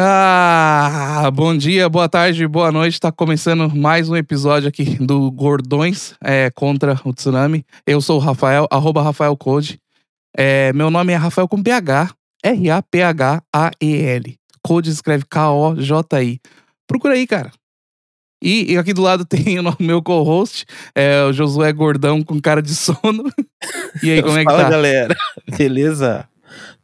Ah, bom dia, boa tarde, boa noite. Está começando mais um episódio aqui do Gordões é, contra o Tsunami. Eu sou o Rafael, arroba Rafael Code. É, meu nome é Rafael com PH, R-A-P-H-A-E-L. Code escreve K-O-J-I. Procura aí, cara. E, e aqui do lado tem o meu co-host, é, o Josué Gordão com cara de sono. E aí, como é que Fala, tá? galera. Beleza?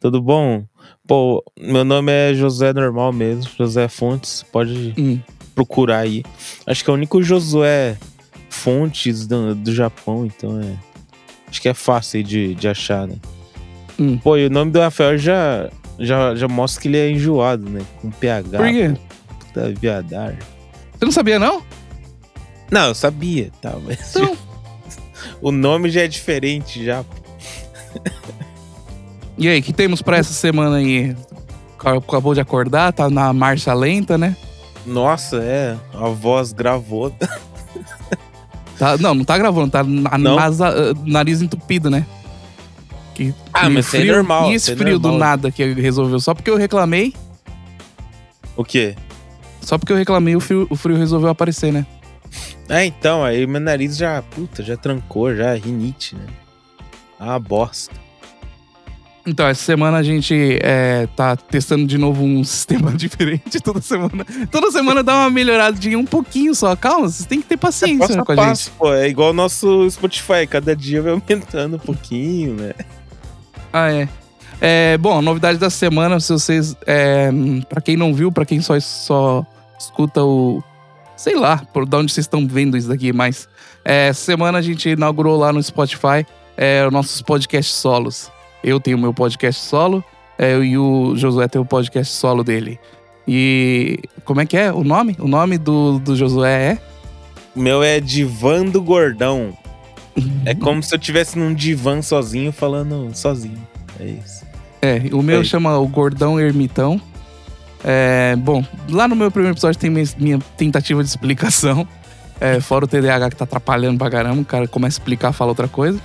Tudo bom? Pô, meu nome é José normal mesmo, José Fontes, pode Hum, procurar aí. Acho que é o único Josué Fontes do, do Japão, então é. Acho que é fácil aí de, de achar, né? Hum. Pô, e o nome do Rafael já, já, já mostra que ele é enjoado, né? Com PH. por quê? Puta viadar. Você não sabia, não? Não, eu sabia, tá, mas Então, o nome já é diferente já. e aí, o que temos pra essa semana aí? Acabou de acordar, tá na marcha lenta, né? Nossa, é, a voz gravou. Tá- não, não tá gravando, tá na, Não? nasa- ah, nariz entupido, né? Que, Ah, mas isso é normal, E esse é frio do normal. nada que resolveu. Só porque eu reclamei, O quê? Só porque eu reclamei, o frio, o frio resolveu aparecer, né? É, então, aí meu nariz já, puta, já trancou, já, rinite, né? Ah, bosta. Então, essa semana a gente é, tá testando de novo um sistema diferente toda semana. Toda semana dá uma melhoradinha um pouquinho só. Calma, vocês têm que ter paciência Passo né, a com a passo, gente. pô, é igual o nosso Spotify, cada dia vai aumentando um pouquinho, né? Ah, é. É, bom, novidade da semana, se vocês. É, para quem não viu, pra quem só, só escuta o. Sei lá, por de onde vocês estão vendo isso daqui, mas. É, essa semana a gente inaugurou lá no Spotify é, os nossos podcasts solos. Eu tenho o meu podcast solo é, e o Josué tem o podcast solo dele. E. Como é que é o nome? O nome do, do Josué é? O meu é divã do gordão. É como se eu estivesse num divã sozinho, falando sozinho. É isso. É, o meu Aí. chama o Gordão Ermitão. É, bom, lá no meu primeiro episódio tem minha, minha tentativa de explicação. É, fora o TDAH que tá atrapalhando pra caramba, o cara começa a explicar, fala outra coisa.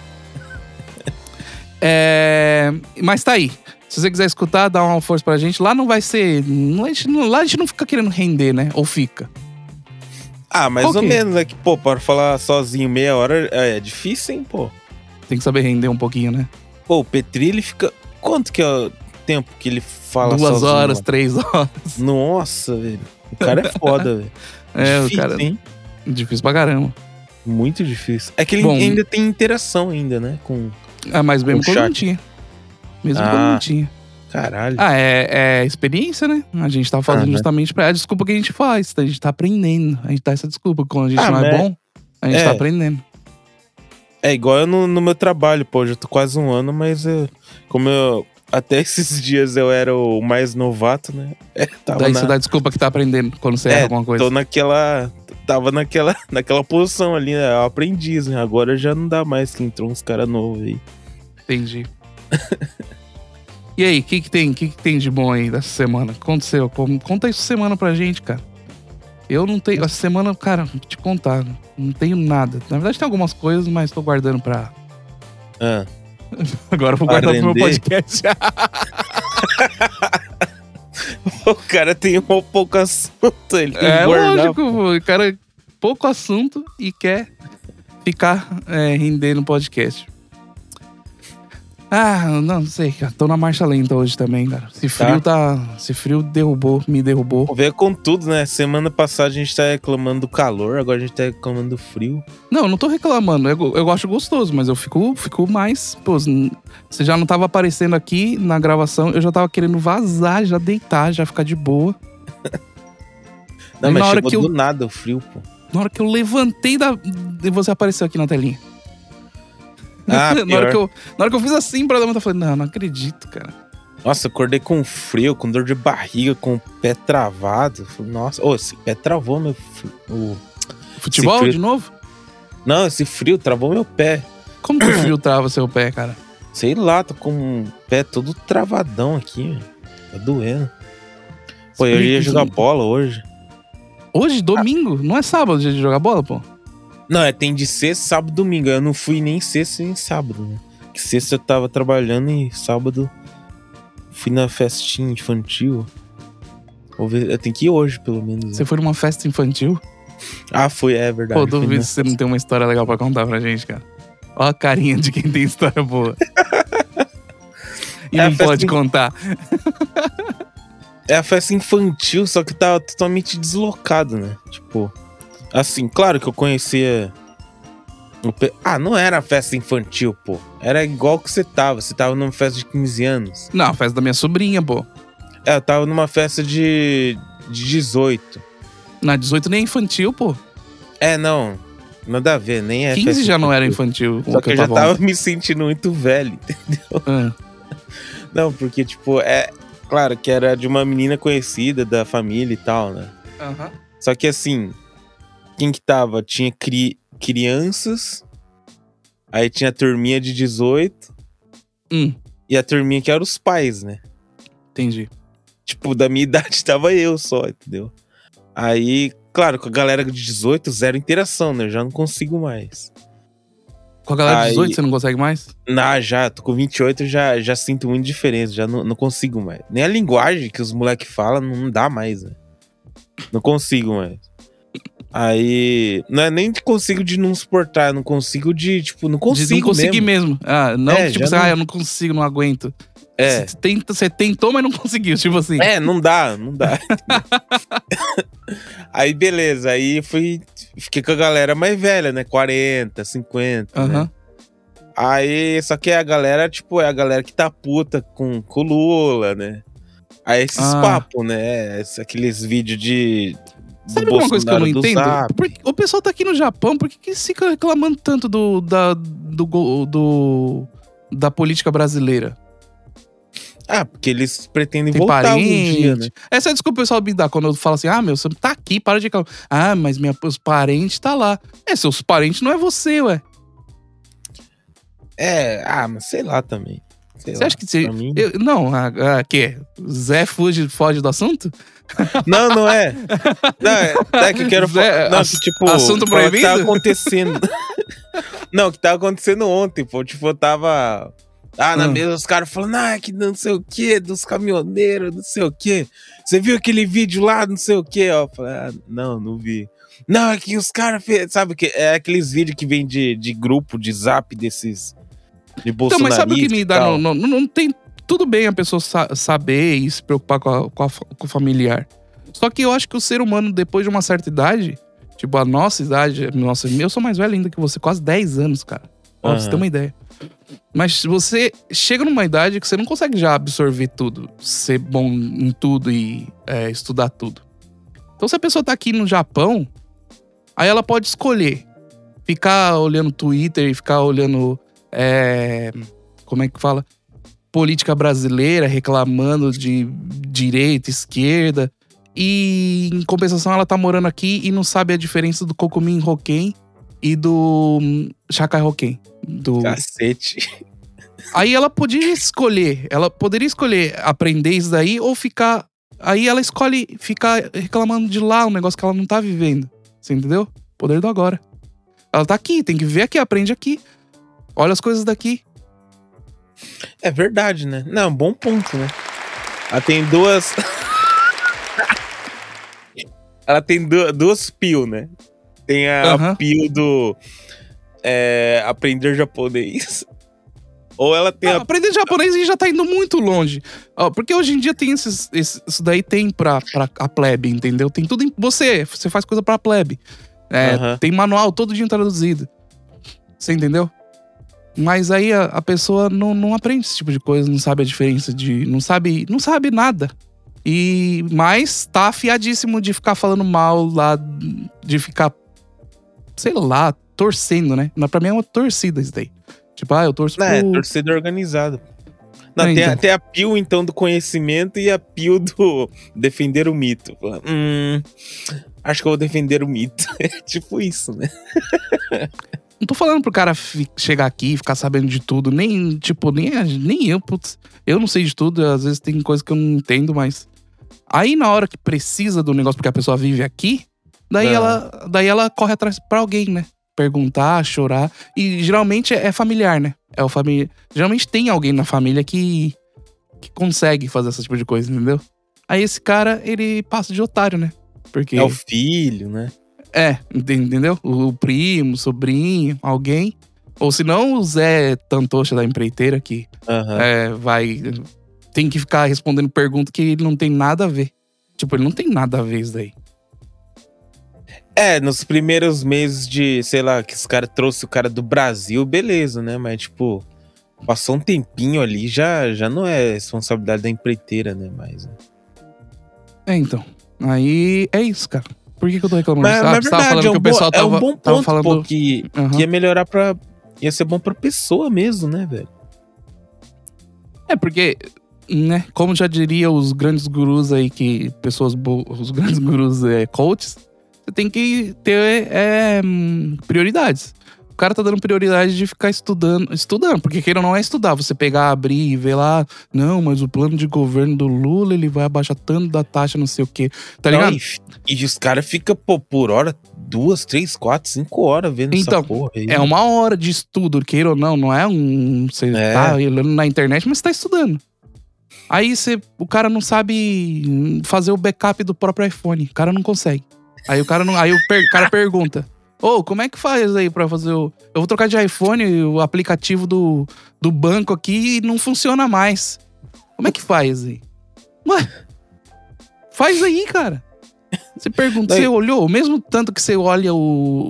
É, mas tá aí. Se você quiser escutar, dá uma força pra gente. Lá não vai ser. não- a gente não- lá a gente não fica querendo render, né? Ou fica. Ah, mais Ok. ou menos, é que, pô, para falar sozinho meia hora é, é difícil, hein, pô. Tem que saber render um pouquinho, né? Pô, o Petri, ele fica. Quanto que é tempo que ele fala Duas sozinho? horas, lá? três horas. Nossa, velho. O cara é foda, velho. É, Difícil, o cara. hein? Difícil pra caramba. Muito difícil. É que ele Bom. ainda tem interação ainda, né? Com. Ah, mas mesmo quando não tinha. Mesmo Ah. quando não tinha. Caralho. Ah, é, é experiência, né? A gente tá fazendo Ah, né? justamente pra. É a desculpa que a gente faz. A gente tá aprendendo. A gente dá essa desculpa. Quando a gente Ah, não é bom, a gente é. tá aprendendo. É igual eu no, no meu trabalho, pô. Já tô quase um ano, mas eu, como eu. Até esses dias eu era o mais novato, né? É, tava Daí na, você dá desculpa que tá aprendendo quando você É, erra alguma coisa. Tô naquela. Tava naquela, naquela posição ali, né? Eu aprendiz, né? Agora já não dá mais que entrou uns caras novos aí. Entendi. e aí, o que, que tem? O que, que tem de bom aí dessa semana? Aconteceu? Conta isso semana pra gente, cara. Eu não tenho. Essa semana, cara, vou te contar. Não tenho nada. Na verdade, tem algumas coisas, mas tô guardando pra. Ah. Agora eu vou guardar pro meu podcast. O cara tem um pouco assunto, ele tem É lógico, o cara pouco assunto e quer ficar é, rendendo no podcast. Ah, não, não sei, cara. Tô na marcha lenta hoje também, cara. Esse frio tá. Esse frio derrubou, me derrubou. Veio com tudo, né? Semana passada a gente tá reclamando do calor, agora a gente tá reclamando do frio. Não, eu não tô reclamando. Eu, eu acho gostoso, mas eu fico, fico mais. Pô, você já não tava aparecendo aqui na gravação, eu já tava querendo vazar, já deitar, já ficar de boa. Não, Aí mas na hora chegou que eu- do nada o frio, pô. Na hora que eu levantei da. e você apareceu aqui na telinha. Ah, na, hora que eu, na hora que eu fiz assim pra levantar, eu falei, não, não acredito, cara. Nossa, eu acordei com frio, com dor de barriga, com o pé travado. Nossa, ô, esse pé travou meu. O... Futebol frio- de novo? Não, esse frio travou meu pé. Como que o frio trava seu pé, cara? Sei lá, tô com o pé todo travadão aqui. Tá doendo. Pô, eu ia jogar bola hoje. Hoje, domingo? Não é sábado dia de jogar bola, pô? Não, é tem de sexta, sábado, domingo. Eu não fui nem sexta nem sábado, né? Que sexta eu tava trabalhando e sábado fui na festinha infantil. Eu tenho que ir hoje, pelo menos. né? Você foi numa festa infantil? Ah, foi, é verdade. Pô, duvido se você não tem uma história legal pra contar pra gente, cara. Ó a carinha de quem tem história boa. e É não pode contar. É a festa infantil, só que tava totalmente deslocado, né? Tipo, assim, claro que eu conhecia. pe- Ah, não era festa infantil, pô. Era igual que você tava. Você tava numa festa de 15 anos. Não, a festa da minha sobrinha, pô. É, eu tava numa festa de, de 18. Na 18 nem é infantil, pô. É, não. Nada a ver, nem é 15 festa já não era infantil. Só que eu já tava me sentindo muito velho. Ah, Não, porque, tipo, é. Claro que era de uma menina conhecida da família e tal, né? aham. Só que assim, quem que tava? Tinha cri- crianças, aí tinha a turminha de 18 Hum, e a turminha que era os pais, né? entendi. Tipo, da minha idade tava eu só, entendeu? Aí, claro, com a galera de 18, zero interação, né? Eu já não consigo mais. Com a galera de Aí- 18 você não consegue mais? Na, já, tô com 28, já, já sinto muito diferença, já não, não consigo mais. Nem a linguagem que os moleques falam não dá mais, né? Não consigo mais. Aí, não é nem consigo de não suportar, não consigo de, tipo, não consigo de não conseguir mesmo. mesmo. Ah, não, É, tipo assim, não- ah, eu não consigo, não aguento. É, Você, tenta, você tentou, mas não conseguiu. Tipo assim. é, não dá, não dá. aí, beleza, aí fui, fiquei com a galera mais velha, né? 40, 50, né? Aham. Aí, só que a galera, tipo, é a galera que tá puta com, o Lula, né? Aí esses Ah. papos, né? Aqueles vídeos de. Sabe uma coisa que eu não entendo? Por- o pessoal tá aqui no Japão, por que, que eles ficam reclamando tanto do, da, do, do- da política brasileira? Ah, porque eles pretendem Tem voltar algum parente. dia, né? Essa é a desculpa que o pessoal me dá quando eu falo assim: ah, meu, você tá aqui, para de reclamar. Ah, mas minha, os parentes tá lá. É, seus parentes não é você, ué. É, ah, mas sei lá também. Sei Você lá, acha que você. mim- eu- não, a, a, que? Zé fuge, foge do assunto? Não, não é. Não, é, é que eu quero Zé, falar. Não, ass- que, tipo, assunto falar o que proibido? acontecendo. não, o que tava acontecendo ontem, pô. Tipo, eu tava. Ah, na Hum. mesa os caras falando, ah, que não sei o que, dos caminhoneiros, não sei o que. Você viu aquele vídeo lá, não sei o que? Ó, falei, ah, não, não vi. Não, é que os caras fez, sabe que é aqueles vídeos que vem de, de grupo, de zap desses de Então, bolsonaristas mas sabe o que me dá? Não, não, não tem. Tudo bem a pessoa sa- saber e se preocupar com, a- com, a com o familiar. Só que eu acho que o ser humano, depois de uma certa idade, tipo, a nossa idade, nossa, eu sou mais velho ainda que você, quase 10 anos, cara. Ó, você ter uma ideia. Mas você chega numa idade que você não consegue já absorver tudo, ser bom em tudo e é, estudar tudo. Então, se a pessoa tá aqui no Japão, aí ela pode escolher ficar olhando Twitter e ficar olhando. É, como é que fala? Política brasileira, reclamando de direita, esquerda. E em compensação, ela tá morando aqui e não sabe a diferença do Kokumin Hoken e do hum, Shakai Hoken. Do... Cacete. Aí ela podia escolher, ela poderia escolher aprender isso daí ou ficar. Aí ela escolhe ficar reclamando de lá, um negócio que ela não tá vivendo. Você entendeu? Poder do agora. Ela tá aqui, tem que ver aqui, aprende aqui. Olha as coisas daqui. É verdade, né? Não, bom ponto, né? Ela tem duas. Ela tem du- duas pio, né? Tem a Aham. pio do é, aprender japonês. Ou ela tem Ah, a. aprender japonês gente já tá indo muito longe. Porque hoje em dia tem esses, esses- Isso daí tem pra, pra a plebe, entendeu? Tem tudo em. Você, você faz coisa pra plebe. É. Tem manual todo dia traduzido. Você entendeu? Mas aí a, a pessoa não, não aprende esse tipo de coisa, não sabe a diferença de. Não sabe. Não sabe nada. E mas tá afiadíssimo de ficar falando mal lá, de ficar, sei lá, torcendo, né? Mas pra mim é uma torcida isso daí. Tipo, ah, eu torço Não, é, pro. torcida organizada. Não, É, tem, então. tem a pio, então, do conhecimento e a pio do defender o mito. Hum, acho que eu vou defender o mito. É tipo isso, né? Não tô falando pro cara chegar aqui e ficar sabendo de tudo. Nem, tipo, nem, nem eu, putz. Eu não sei de tudo, às vezes tem coisa que eu não entendo, mas. Aí na hora que precisa do negócio, porque a pessoa vive aqui, Daí, Ah. ela, daí ela corre atrás pra alguém, né? Perguntar, chorar. E geralmente é, é familiar, né? É o família. Geralmente tem alguém na família que, que consegue fazer esse tipo de coisa, entendeu? Aí esse cara, ele passa de otário, né? Porque. É o filho, né? É, ente- entendeu? O, primo, o sobrinho, alguém. Ou se não, o Zé Tantocha da empreiteira que Aham. é, vai. Tem que ficar respondendo pergunta que ele não tem nada a ver. Tipo, ele não tem nada a ver isso daí. É, nos primeiros meses de, sei lá, que os caras trouxe o cara do Brasil, beleza, né? Mas, tipo, passou um tempinho ali, já, já não é responsabilidade da empreiteira, né? Mas, né? É, então. Aí é isso, cara. Por que, que eu tô reclamando mas, Ah, é você tava verdade, falando é um, que o bom, pessoal é tava, um bom tava ponto, falando. pô, que, Aham. que ia melhorar pra... Ia ser bom pra pessoa mesmo, né, velho? É, porque, né, como já diria os grandes gurus aí, que pessoas os grandes gurus é, coaches, você tem que ter é, hum, prioridades. O cara tá dando prioridade de ficar estudando, estudando, porque queira não é estudar, você pegar, abrir e ver lá, não, mas o plano de governo do Lula, ele vai abaixar tanto da taxa, não sei o quê, tá Não, ligado? e, e os caras ficam, pô, por hora, duas, três, quatro, cinco horas vendo Então, essa porra aí. É uma hora de estudo, queira ou não, não é um. Você É. tá olhando na internet, mas você tá estudando. Aí você, o cara não sabe fazer o backup do próprio iPhone. O cara não consegue. Aí o cara não. Aí o per- cara pergunta: Ô, como é que faz aí pra fazer o. Eu vou trocar de iPhone, o aplicativo do, do banco aqui não funciona mais. Como é que faz aí? Ué, faz aí, cara. Você pergunta, Daí- você olhou? O mesmo tanto que você olha o,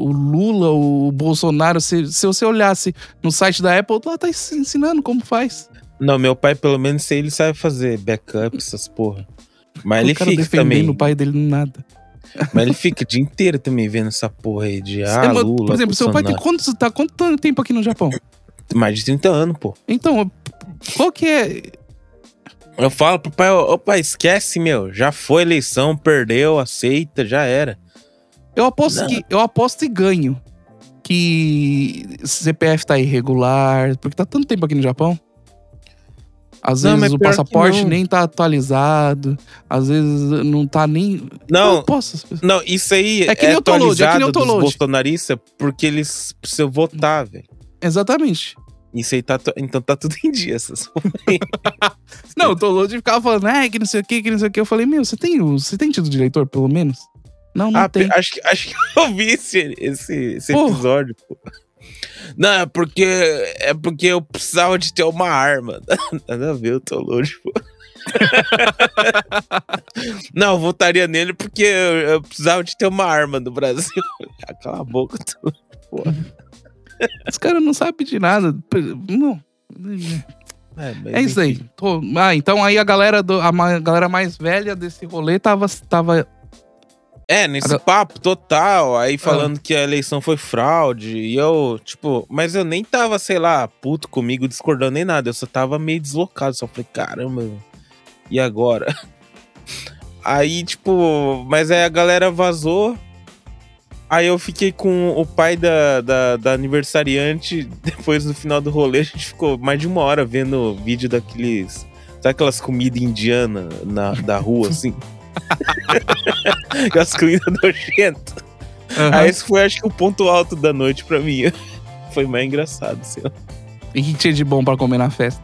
o Lula, o Bolsonaro, se, se você olhasse no site da Apple, lá tá ens- ensinando como faz. Não, meu pai, pelo menos, sei, ele sabe fazer backup, essas porra. Mas ele o cara fica defendendo também. o pai dele no nada. Mas ele fica o dia inteiro também vendo essa porra aí de ah, É, Lula. Por exemplo, seu pai tem quanto, tá, quanto tempo aqui no Japão? mais de 30 anos, pô. Então, qual que é. Eu falo pro pai, ô, pai, esquece, meu. Já foi eleição, perdeu, aceita, já era. Eu aposto, Não. que, eu aposto e ganho que CPF tá irregular, porque tá tanto tempo aqui no Japão. Às Não, vezes o passaporte não. nem tá atualizado, às vezes não tá nem. Não, Eu posso. não, isso aí É que nem o Tolode, é que nem o atualizado dos bolsonaristas porque eles precisam votar, velho. Exatamente. Isso aí tá. Então tá tudo em dia, essas Não, o Tolode ficava falando, é, que não sei o que, que não sei o que. Eu falei, meu, você tem, você tem título de eleitor, pelo menos? Não, não Ah, tem. acho, que, acho que eu vi esse, esse, esse episódio, pô. Não, é porque, é porque eu precisava de ter uma arma. Nada a ver, eu tô longe, pô. Não, eu votaria nele porque eu, eu precisava de ter uma arma no Brasil. Ah, Cala a boca, tu. Os caras não sabem de nada. Não. É, É isso aí. enfim. Tô- Ah, então aí a galera, do, a galera mais velha desse rolê tava. tava É, nesse Agora- papo total, aí Ah. falando que a eleição foi fraude, e eu, tipo, mas eu nem tava, sei lá, puto comigo, discordando nem nada, eu só tava meio deslocado, só falei, caramba, e agora? Aí, tipo, mas aí a galera vazou, aí eu fiquei com o pai da, da, da aniversariante, depois no final do rolê, a gente ficou mais de uma hora vendo vídeo daqueles, sabe aquelas comidas indianas na, da rua, assim? Aquelas comidas nojentas. Aham. Aí esse foi, acho que, o ponto alto da noite pra mim. Foi mais engraçado, assim. E o que tinha de bom pra comer na festa?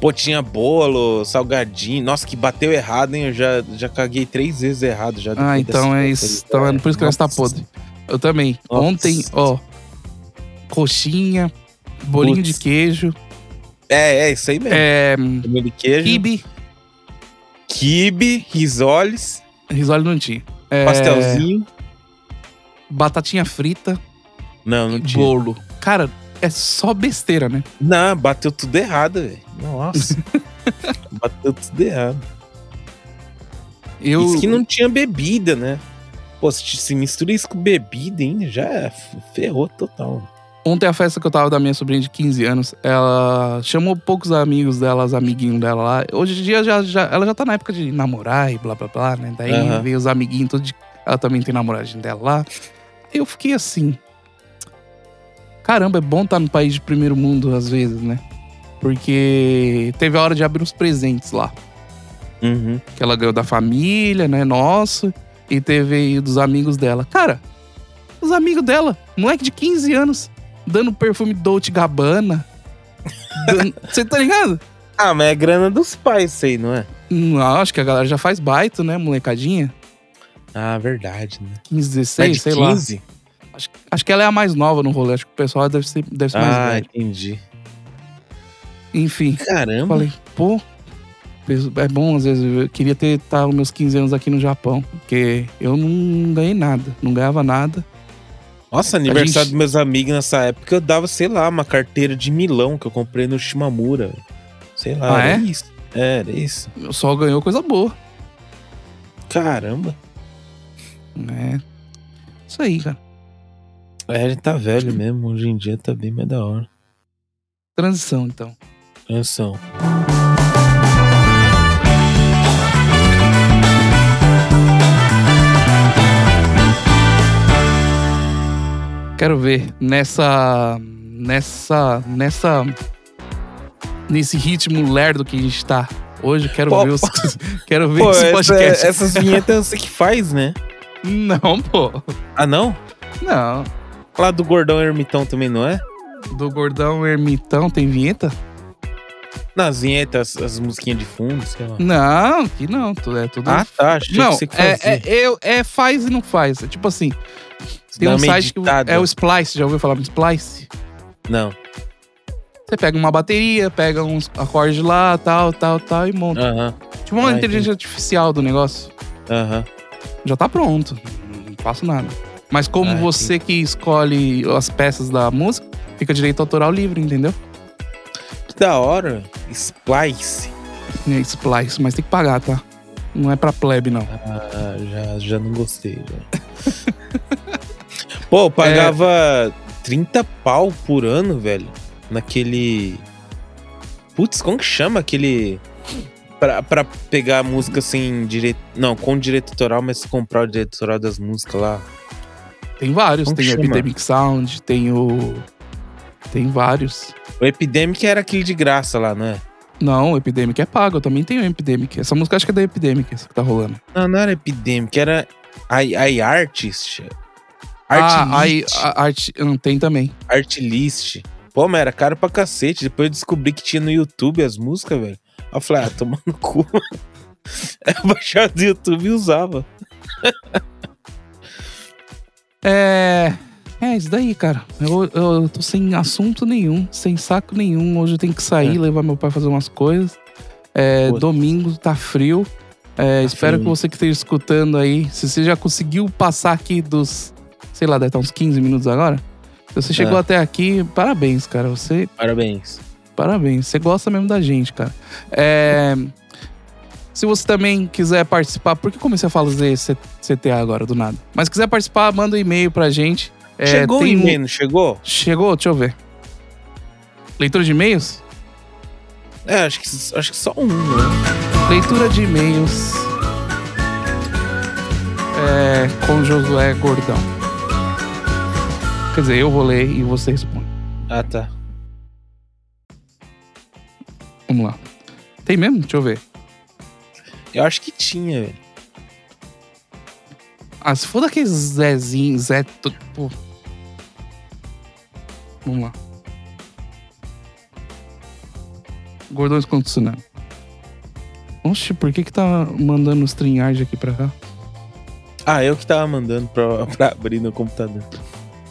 Pô, tinha bolo, salgadinho. Nossa, que bateu errado, hein? Eu já, já caguei três vezes errado já. Ah, então é isso. Então é por isso que nós tá Nossa. podre. Eu também. Nossa. Ontem, ó. Coxinha, bolinho de queijo, É, é isso aí mesmo. é, Bolinho de queijo. kibe. Quibe, risoles, Risole não tinha. É, pastelzinho. Batatinha frita, Não, não tinha. bolo. Cara, é só besteira, né? Não, bateu tudo errado, velho. Nossa. bateu tudo errado. Eu, Isso que não tinha bebida, né? Pô, se, mistura isso com bebida ainda, já ferrou total. Ontem a festa que eu tava da minha sobrinha de 15 anos, ela chamou poucos amigos dela, os amiguinhos dela lá. Hoje em dia já, já- ela já tá na época de namorar e blá blá blá, né? Daí Aham. veio os amiguinhos, tudo de, ela também tem namoradinho dela lá. Eu fiquei assim. Caramba, é bom estar no país de primeiro mundo às vezes, né? Porque teve a hora de abrir os presentes lá. Uhum. Que ela ganhou da família, né? Nossa. e teve aí dos amigos dela. Cara, os amigos dela, moleque de 15 anos, dando perfume Dolce Gabbana. Você tá ligado? Ah, mas é grana dos pais isso aí, não é? Não, acho que a galera já faz baito, né, molecadinha? Ah, verdade, né? 15, É 16, de sei lá. 15? Acho, acho que ela é a mais nova no rolê. Acho que o pessoal deve ser, deve ser mais Ah, velho. entendi. Enfim, Caramba. falei, pô, é bom às vezes. Eu queria ter tá, os meus 15 anos aqui no Japão. Porque eu não ganhei nada. Não ganhava nada. Nossa, aniversário gente- dos meus amigos nessa época eu dava, sei lá, uma carteira de Milão que eu comprei no Shimamura. Sei lá, Ah, era é? isso. É, era isso. Eu só ganhou coisa boa. Caramba. É. Isso aí, cara. É, ele tá velho mesmo. Hoje em dia tá bem mais da hora. Transição, então. Atenção. Quero ver nessa. Nessa. Nessa. Nesse ritmo lerdo que a gente tá hoje. Quero Pô, ver os. quero ver Pô, esse essa- podcast. essas vinhetas você que faz, né? Não, pô. Ah, não? Não. Lá do Gordão Ermitão também, não é? Do Gordão Ermitão tem vinheta? Nas vinhetas, as musiquinhas de fundo, sei lá. Não, que não. Tudo é tudo. Ah, tá. Achei não, que você que é, fazia. é, eu- é faz e não faz. É tipo assim, tem Dá um site que é o Splice. Já ouviu falar do Splice? Não. Você pega uma bateria, pega uns acordes lá, tal, tal, tal e monta. Tipo uma Ah, inteligência artificial do negócio. aham. Já tá pronto. Não faço nada. Mas como Ah, você que escolhe as peças da música, fica direito autoral livre, entendeu? Que da hora. Splice. É Splice, mas tem que pagar, tá? Não é pra plebe, não. Ah, já, já não gostei. Já. Pô, eu pagava 30 pau por ano, velho. Naquele. Putz, como que chama aquele. Pra, pra pegar a música sem direito. Não, com direito autoral, mas comprar o direito autoral das músicas lá. Tem vários. Como tem o? Epidemic Sound, tem o. Tem vários. O Epidemic era aquele de graça lá, não é? Não, o Epidemic é pago. Eu também tenho o Epidemic. Essa música acho que é da Epidemic, essa que tá rolando. Não, não era Epidemic, era I, Ah, Artlist. a arte. Não, tem também. Artlist. Pô, mas era caro pra cacete. Depois eu descobri que tinha no YouTube as músicas, velho. Eu falei, ah, toma no cu. Eu baixava do YouTube e usava. É. É, isso daí, cara. Eu, eu tô sem assunto nenhum, sem saco nenhum. Hoje eu tenho que sair, É. levar meu pai fazer umas coisas. É, domingo, tá frio. É, espero frio. que você que esteja escutando aí, se você já conseguiu passar aqui dos, sei lá, deve estar uns 15 minutos agora. Se você chegou É. até aqui, parabéns, cara. Você Parabéns. Parabéns, você gosta mesmo da gente, cara. É, Se você também quiser participar, por que comecei a fazer C- CTA agora, do nada? Mas se quiser participar, manda um e-mail pra gente. É, chegou o tem um- e-mail, não chegou? Chegou? Deixa eu ver. Leitura de e-mails? É, acho que, acho que só um, né? Leitura de e-mails. É, com Josué Gordão. Quer dizer, eu vou ler e você responde. Ah, tá. Vamos lá. Tem mesmo? Deixa eu ver. Eu acho que tinha, velho. Ah, se for daqueles Zezinho, Zé. Pô. Vamos lá. Gordões contra o tsunami. Oxe, por que que tá mandando o StreamYard aqui pra cá? Ah, eu que tava mandando pra, pra abrir no computador.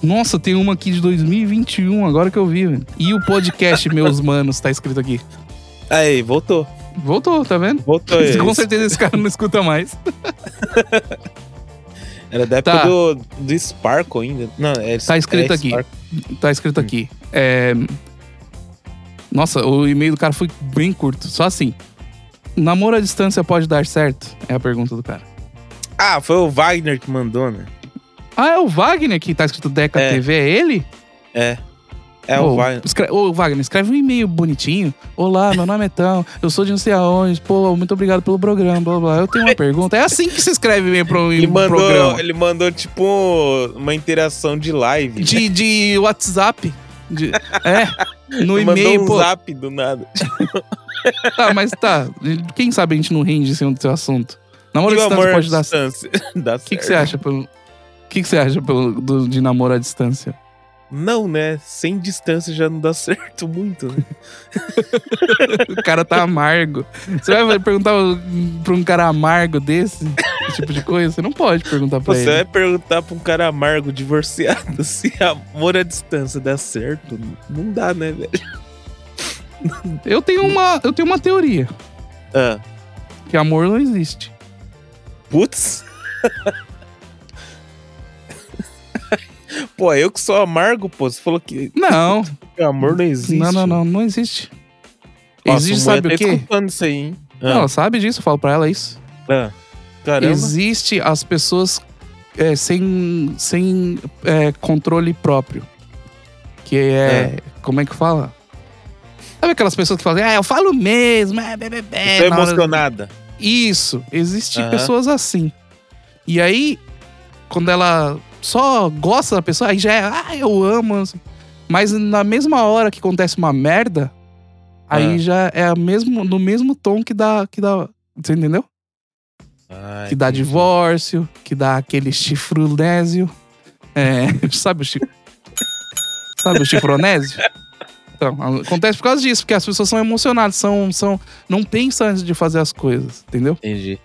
Nossa, tem uma aqui de 2021, agora que eu vi, velho. E o podcast Meus Manos, tá escrito aqui. Aí, voltou. Voltou, tá vendo? Voltou. Com esse. certeza esse cara não escuta mais. Era da época Tá. do, do Sparkle ainda. Não, é, Tá escrito é aqui. Sparkle. Tá escrito aqui. É... Nossa, o e-mail do cara foi bem curto. Só assim. Namoro à distância pode dar certo? É a pergunta do cara. Ah, foi o Wagner que mandou, né? Ah, é o Wagner que tá escrito Deca É. TV, é ele? É. É o Wagner. Ô, Wagner, escreve um e-mail bonitinho. Olá, meu nome é Tão, eu sou de não sei aonde. Pô, muito obrigado pelo programa, blá, blá. Eu tenho uma pergunta. É assim que se escreve e-mail um Ele mandou, programa. ele mandou, tipo, uma interação de live. De, de WhatsApp. De- é, no e-mail, um pô. zap do nada. Tá, mas tá. Quem sabe a gente não rende em cima do seu assunto. O distância amor à pode dar O que, que você acha pelo. O que, que você acha pelo, do- de namoro à distância? Não, né? Sem distância já não dá certo muito, né? O cara tá amargo. Você vai perguntar pra um cara amargo desse, esse tipo de coisa? Você não pode perguntar pra Você ele. vai perguntar pra um cara amargo, divorciado, se amor à distância dá certo? Não dá, né, velho? Eu tenho uma, eu tenho uma teoria, Ah, que amor não existe. putz. Pô, eu que sou amargo, pô. Você falou que Não, amor não existe. não, não, não, não existe. Nossa, existe, sabe tá o quê? escutando isso aí, hein? Não, ela sabe disso, eu falo pra ela isso. Ah, caramba. Existe as pessoas é, sem, sem é, controle próprio. Que é, Como é que fala? Sabe aquelas pessoas que falam, ah, eu falo mesmo, é, bebê, Tô na hora- emocionada. Isso, existe Aham. pessoas assim. E aí, quando ela só gosta da pessoa, aí já é, ah, eu amo. Mas na mesma hora que acontece uma merda, aí Ah. já é a mesmo, no mesmo tom que dá, que dá. Você entendeu? Ah, que dá divórcio, que dá aquele chifrunésio. É, sabe o chi... Sabe o chifronésio? Então, acontece por causa disso, porque as pessoas são emocionadas, são, são, não pensam antes de fazer as coisas, entendeu? Entendi.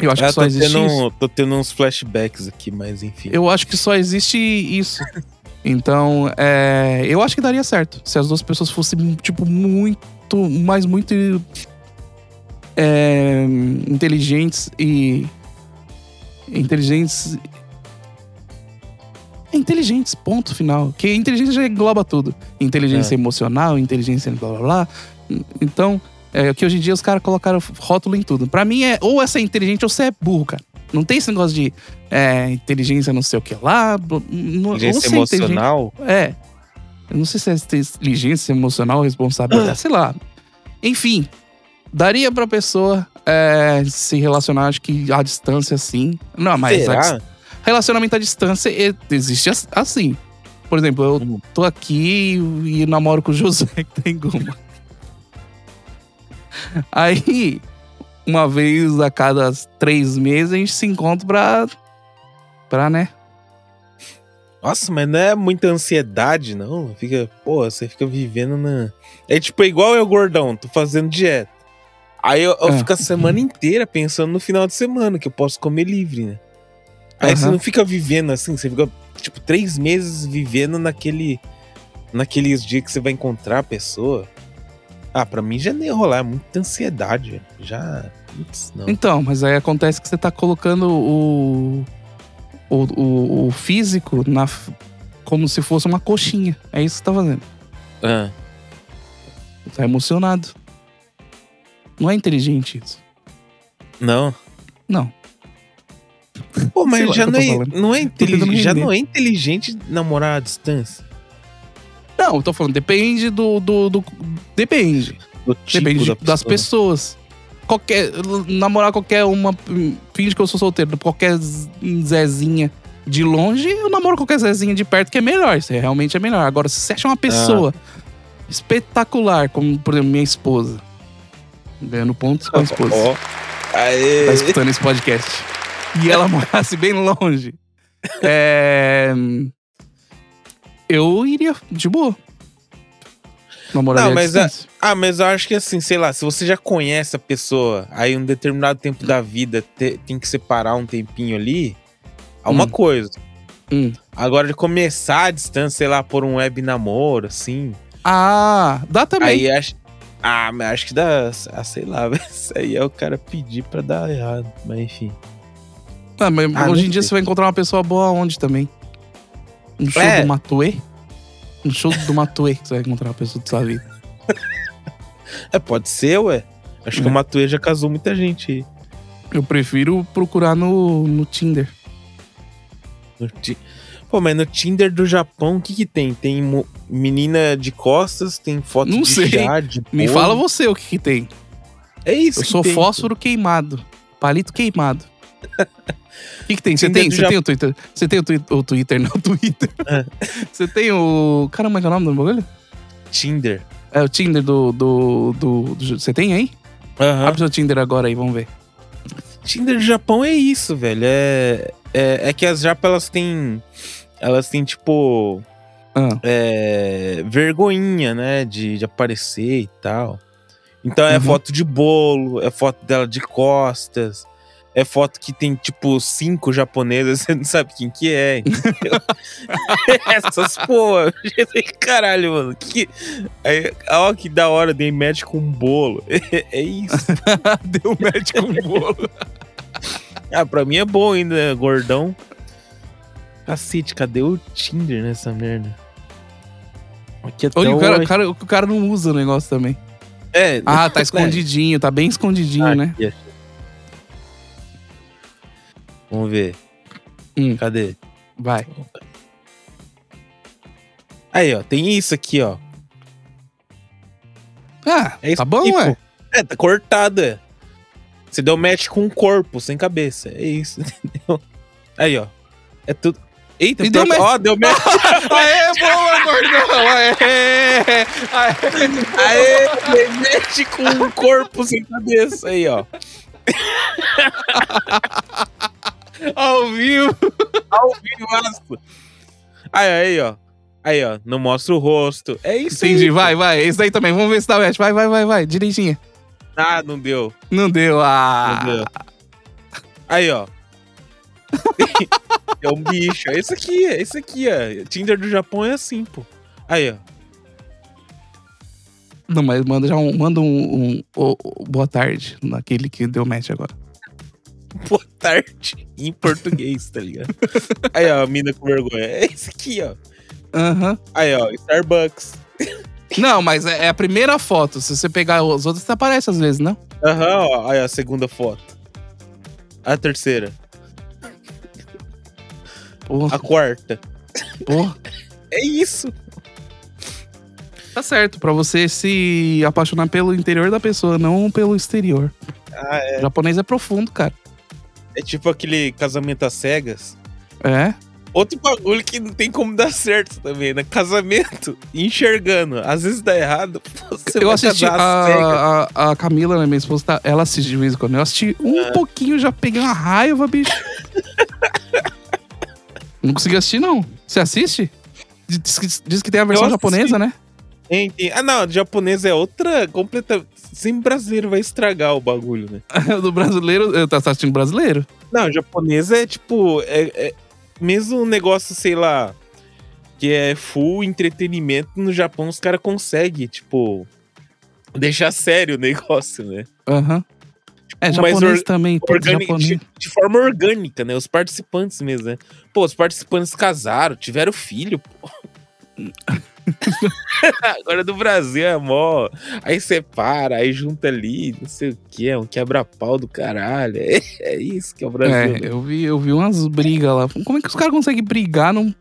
Eu acho Ah, que só tô, existe tendo, isso. tô tendo uns flashbacks aqui, mas enfim. Eu acho que só existe isso. Então, é, eu acho que daria certo. Se as duas pessoas fossem, tipo, muito, mas muito é, inteligentes e. Inteligentes. Inteligentes, ponto final. Que inteligência já engloba tudo. Inteligência emocional, inteligência blá blá blá. Então, é que hoje em dia os caras colocaram rótulo em tudo. Pra mim é ou você é inteligente ou você é burro, cara. Não tem esse negócio de é, inteligência não sei o que lá. Inteligência é emocional. É. Eu não sei se é inteligência emocional, responsabilidade, sei lá. Enfim, daria pra pessoa é, se relacionar, acho que à distância sim. Não, mas Será? relacionamento à distância existe as- assim. Por exemplo, eu Hum. tô aqui e namoro com o José, que tem goma. Aí, uma vez a cada três meses, a gente se encontra pra. pra, né? Nossa, mas não é muita ansiedade, não. Fica, pô, você fica vivendo na. É tipo, é igual eu, gordão, tô fazendo dieta. Aí eu, eu Ah. fico a semana inteira pensando no final de semana, que eu posso comer livre, né? Aí você Aham. não fica vivendo assim, você fica, tipo, três meses vivendo naquele. Naqueles dias que você vai encontrar a pessoa. Ah, pra mim já nem ia rolar, é muita ansiedade. Já. Putz, não. Então, mas aí acontece que você tá colocando o. o, o, o físico na, como se fosse uma coxinha. É isso que você tá fazendo. Ah, tá emocionado. Não é inteligente isso. não. Não. Pô, mas já o que não é, não é inteligente. Já não é inteligente namorar à distância. Não, eu tô falando, depende do. do, do- depende. Do tipo Depende de- da das pessoa. pessoas. Qualquer. Namorar qualquer uma. Finge que eu sou solteiro. Qualquer Zezinha de longe, eu namoro qualquer Zezinha de perto, que é melhor. Isso é- realmente é melhor. Agora, se você acha uma pessoa espetacular, como, por exemplo, minha esposa. Ganhando pontos com a esposa. Ó. Aê. Tá escutando esse podcast. E ela morasse bem longe. É. Eu iria de boa. Namoraria Não, mas a- distância. Ah, mas eu acho que assim, sei lá, se você já conhece a pessoa, aí um determinado tempo da vida te- tem que separar um tempinho ali, é uma Hum. coisa. Hum. Agora de começar a distância, sei lá, por um web namoro, assim. Ah, dá também. Aí acho. Ah, mas acho que dá. Ah, sei lá, isso aí é o cara pedir pra dar errado. Mas enfim. Ah, mas Ah, hoje em dia sei. você vai encontrar uma pessoa boa onde também? No show É. do Matuê? No show do Matuê que você vai encontrar uma pessoa de sua vida. É, pode ser, ué. Acho que É. o Matuê já casou muita gente aí. Eu prefiro procurar no, no Tinder. No Ti- Pô, mas no Tinder do Japão, o que que tem? Tem menina de costas, tem foto Não de sei. chá, de Me bolo. fala você o que, que tem. É isso Eu que sou tem. fósforo queimado. Palito queimado. O que, que tem? Você tem, você tem o Twitter? Você tem o, twi- o Twitter, não o Twitter. É. Você tem o. Caramba, é que é o nome do bagulho? Tinder. É o Tinder do. do, do, você tem aí? Aham. Abre seu Tinder agora aí, vamos ver. Tinder do Japão é isso, velho. É, é, é que as japas, elas têm. Elas têm, tipo. Ah, é, vergonhinha, né? De, de aparecer e tal. Então é Uhum. foto de bolo, é foto dela de costas, é foto que tem, tipo, cinco japonesas, você não sabe quem que é? Essas porra. Caralho, mano. Que... Aí, ó, que da hora, dei match com um bolo. É, isso. Deu match com o bolo. Ah, pra mim é bom ainda, né, gordão. Cacete, cadê o Tinder nessa merda? Aqui até Olha, o cara, o, cara, o cara não usa o negócio também. É, Ah, tá escondidinho, tá bem escondidinho, Ah, né? aqui. Vamos ver. Hum. Cadê? Vai. Aí, ó, tem isso aqui, ó. Ah, É isso tá bom, aqui, ué. É, tá cortado, é. Você deu match com um corpo, sem cabeça. É isso, entendeu? Aí, ó. É tudo. Eita, E deu match. Ó, deu match. Aê, boa, gordão! Aê! Aê! Aê, deu match com um corpo sem cabeça. Aí, ó. Ao vivo! Ao vivo. Aí, aí, ó. Aí, ó. Não mostra o rosto. É isso Entendi, aí. vai, vai. Esse daí também. Vamos ver se dá match. Vai, vai, vai, vai. Direitinho. Ah, não deu. Não deu. Ah. Não deu. Aí, ó. é um bicho. É esse aqui, é esse aqui, ó. Tinder do Japão é assim, pô. Aí, ó. Não, mas manda já um, manda um, um- ô, ô, boa tarde naquele que deu match agora. Boa tarde. Em português, tá ligado? Aí, ó, a mina com vergonha. É esse aqui, ó. Aham. Aí, ó, Starbucks. Não, mas é, é a primeira foto. Se você pegar os outros, aparece às vezes, não? Aham, ó. Aí, ó, a segunda foto. A terceira. Porra, A quarta. porra. É isso. Tá certo, pra você se apaixonar pelo interior da pessoa, não pelo exterior. Ah, é. O japonês é profundo, cara. É tipo aquele casamento às cegas. É? Outro bagulho que não tem como dar certo também, né? Casamento, enxergando. Às vezes dá errado. Você eu assisti a, a, a Camila, né, minha esposa, tá- ela assiste de vez em quando. Eu assisti um É. pouquinho, já peguei uma raiva, bicho. não consegui assistir, não. Você assiste? Diz que, diz que tem a versão japonesa, né? Tem. Ah, não, japonês é outra completa. Sempre brasileiro vai estragar o bagulho, né? Do brasileiro. Eu tá assistindo brasileiro? Não, japonês é tipo. É, é mesmo um negócio, sei lá, que é full entretenimento, no Japão os caras conseguem, tipo, deixar sério o negócio, né? Aham. É, Mas japonês or- também. Japonês. de, de forma orgânica, né? Os participantes mesmo, né? Pô, os participantes casaram, tiveram filho, pô. Agora do Brasil é mó. Aí separa, aí junta ali, não sei o que, é um quebra-pau do caralho. É, é isso que é o Brasil. É, né? eu vi, eu vi umas brigas lá. Como é que os caras conseguem brigar num.